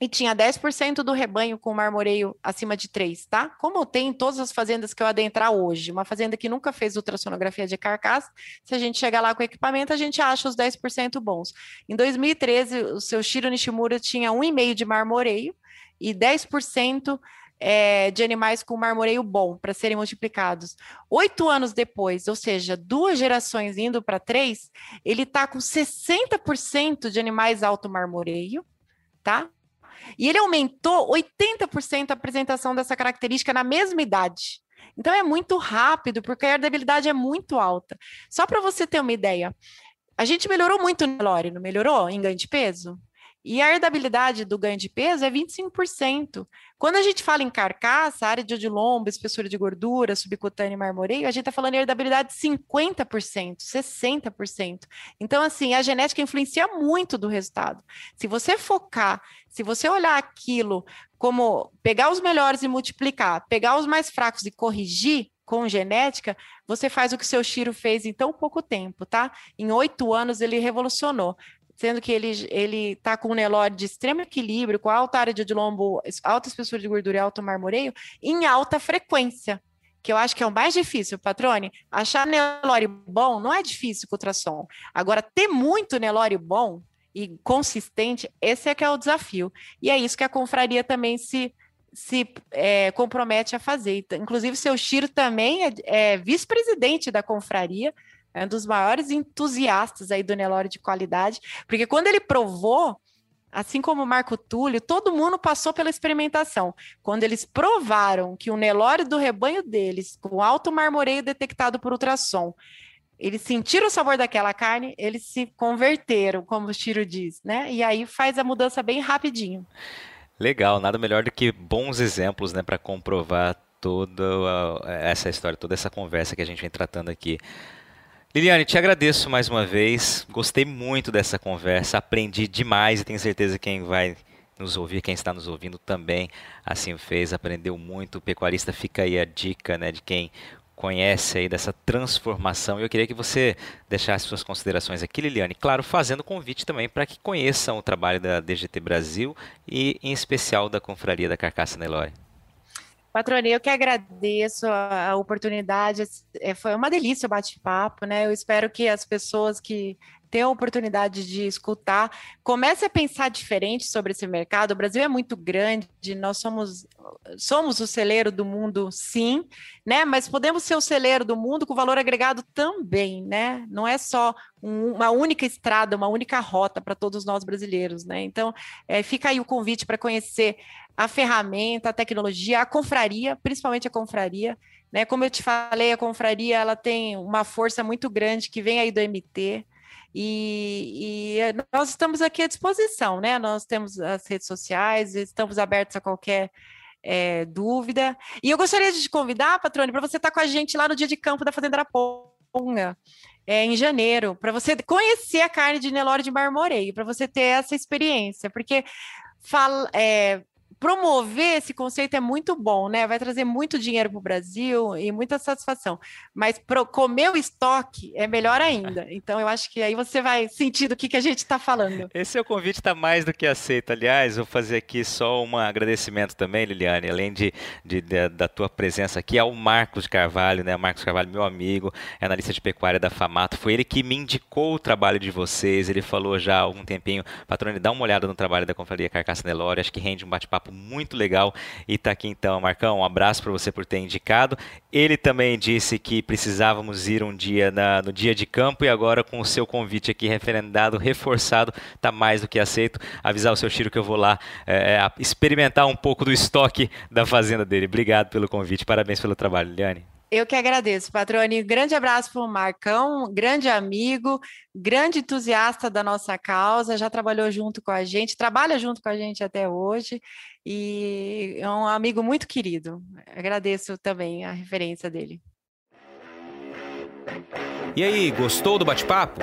e tinha 10% do rebanho com marmoreio acima de 3, tá? Como tem em todas as fazendas que eu adentrar hoje. Uma fazenda que nunca fez ultrassonografia de carcaça, se a gente chegar lá com equipamento, a gente acha os 10% bons. Em 2013, o seu Shiro Nishimura tinha 1,5 de marmoreio e 10% é, de animais com marmoreio bom para serem multiplicados. Oito anos depois, ou seja, duas gerações indo para três, ele está com 60% de animais alto marmoreio, tá? E ele aumentou 80% a apresentação dessa característica na mesma idade. Então é muito rápido, porque a herdabilidade é muito alta. Só para você ter uma ideia, a gente melhorou muito no Nelore, não melhorou em ganho de peso? E a herdabilidade do ganho de peso é 25%. Quando a gente fala em carcaça, área de odilombo, espessura de gordura, subcutânea e marmoreio, a gente está falando em herdabilidade de 50%, 60%. Então, assim, a genética influencia muito do resultado. Se você focar, se você olhar aquilo como pegar os melhores e multiplicar, pegar os mais fracos e corrigir, com genética, você faz o que seu Chiro fez em tão pouco tempo, tá? Em oito anos ele revolucionou sendo que ele ele está com um Nelore de extremo equilíbrio, com alta área de odilombo, alta espessura de gordura e alto marmoreio, em alta frequência, que eu acho que é o mais difícil, Patrone. Achar Nelore bom não é difícil com ultrassom. Agora, ter muito Nelore bom e consistente, esse é que é o desafio. E é isso que a confraria também se se é, compromete a fazer. Inclusive, seu Chiro também é, é vice-presidente da confraria, é um dos maiores entusiastas aí do Nelore de qualidade, porque quando ele provou, assim como o Marco Túlio, todo mundo passou pela experimentação. Quando eles provaram que o Nelore do rebanho deles, com alto marmoreio detectado por ultrassom, eles sentiram o sabor daquela carne, eles se converteram, como o Chiro diz, né? E aí faz a mudança bem rapidinho. Legal, nada melhor do que bons exemplos, né, para comprovar toda essa história, toda essa conversa que a gente vem tratando aqui. Liliane, te agradeço mais uma vez. Gostei muito dessa conversa, aprendi demais e tenho certeza que quem vai nos ouvir, quem está nos ouvindo também assim fez, aprendeu muito. O pecuarista fica aí a dica, né, de quem conhece aí dessa transformação. Eu queria que você deixasse suas considerações aqui, Liliane. Claro, fazendo convite também para que conheçam o trabalho da DGT Brasil e, em especial, da Confraria da Carcaça Nelore. Patrone, eu que agradeço a, oportunidade. É, foi uma delícia o bate-papo, né? Eu espero que as pessoas que tenham a oportunidade de escutar comecem a pensar diferente sobre esse mercado. O Brasil é muito grande, nós somos, somos o celeiro do mundo, sim, né? Mas podemos ser o celeiro do mundo com valor agregado também, né? Não é só um, uma única estrada, uma única rota para todos nós brasileiros, né? Então, é, fica aí o convite para conhecer a ferramenta, a tecnologia, a confraria, principalmente a confraria. Né? Como eu te falei, a confraria ela tem uma força muito grande que vem aí do MT. E, e, nós estamos aqui à disposição, né? Nós temos as redes sociais, estamos abertos a qualquer é, dúvida. E eu gostaria de te convidar, Patrone, para você estar com a gente lá no dia de campo da Fazenda Araponga, é, em janeiro, para você conhecer a carne de Nelore de Marmoreio, para você ter essa experiência, porque fala, é, promover esse conceito é muito bom, né? Vai trazer muito dinheiro para o Brasil e muita satisfação. Mas pro, comer o estoque é melhor ainda. [laughs] Então, eu acho que aí você vai sentir do que, que a gente está falando. Esse é o convite está mais do que aceito. Aliás, vou fazer aqui só um agradecimento também, Liliane, além de, de, de, da tua presença aqui, ao Marcos Carvalho, né? Marcos Carvalho, meu amigo, é analista de pecuária da Famato. Foi ele que me indicou o trabalho de vocês. Ele falou já há algum tempinho, patrone, dá uma olhada no trabalho da Confraria Carcaça Nelore. Acho que rende um bate-papo muito legal e tá aqui então, Marcão, um abraço para você por ter indicado. Ele também disse que precisávamos ir um dia na, no dia de campo e agora com o seu convite aqui referendado, reforçado, tá mais do que aceito. Avisar o seu Chiro que eu vou lá é, experimentar um pouco do estoque da fazenda dele. Obrigado pelo convite, parabéns pelo trabalho, Liane. Eu que agradeço, Patrone. Grande abraço para o Marcão, grande amigo, grande entusiasta da nossa causa, já trabalhou junto com a gente, trabalha junto com a gente até hoje e é um amigo muito querido. Agradeço também a referência dele. E aí, gostou do bate-papo?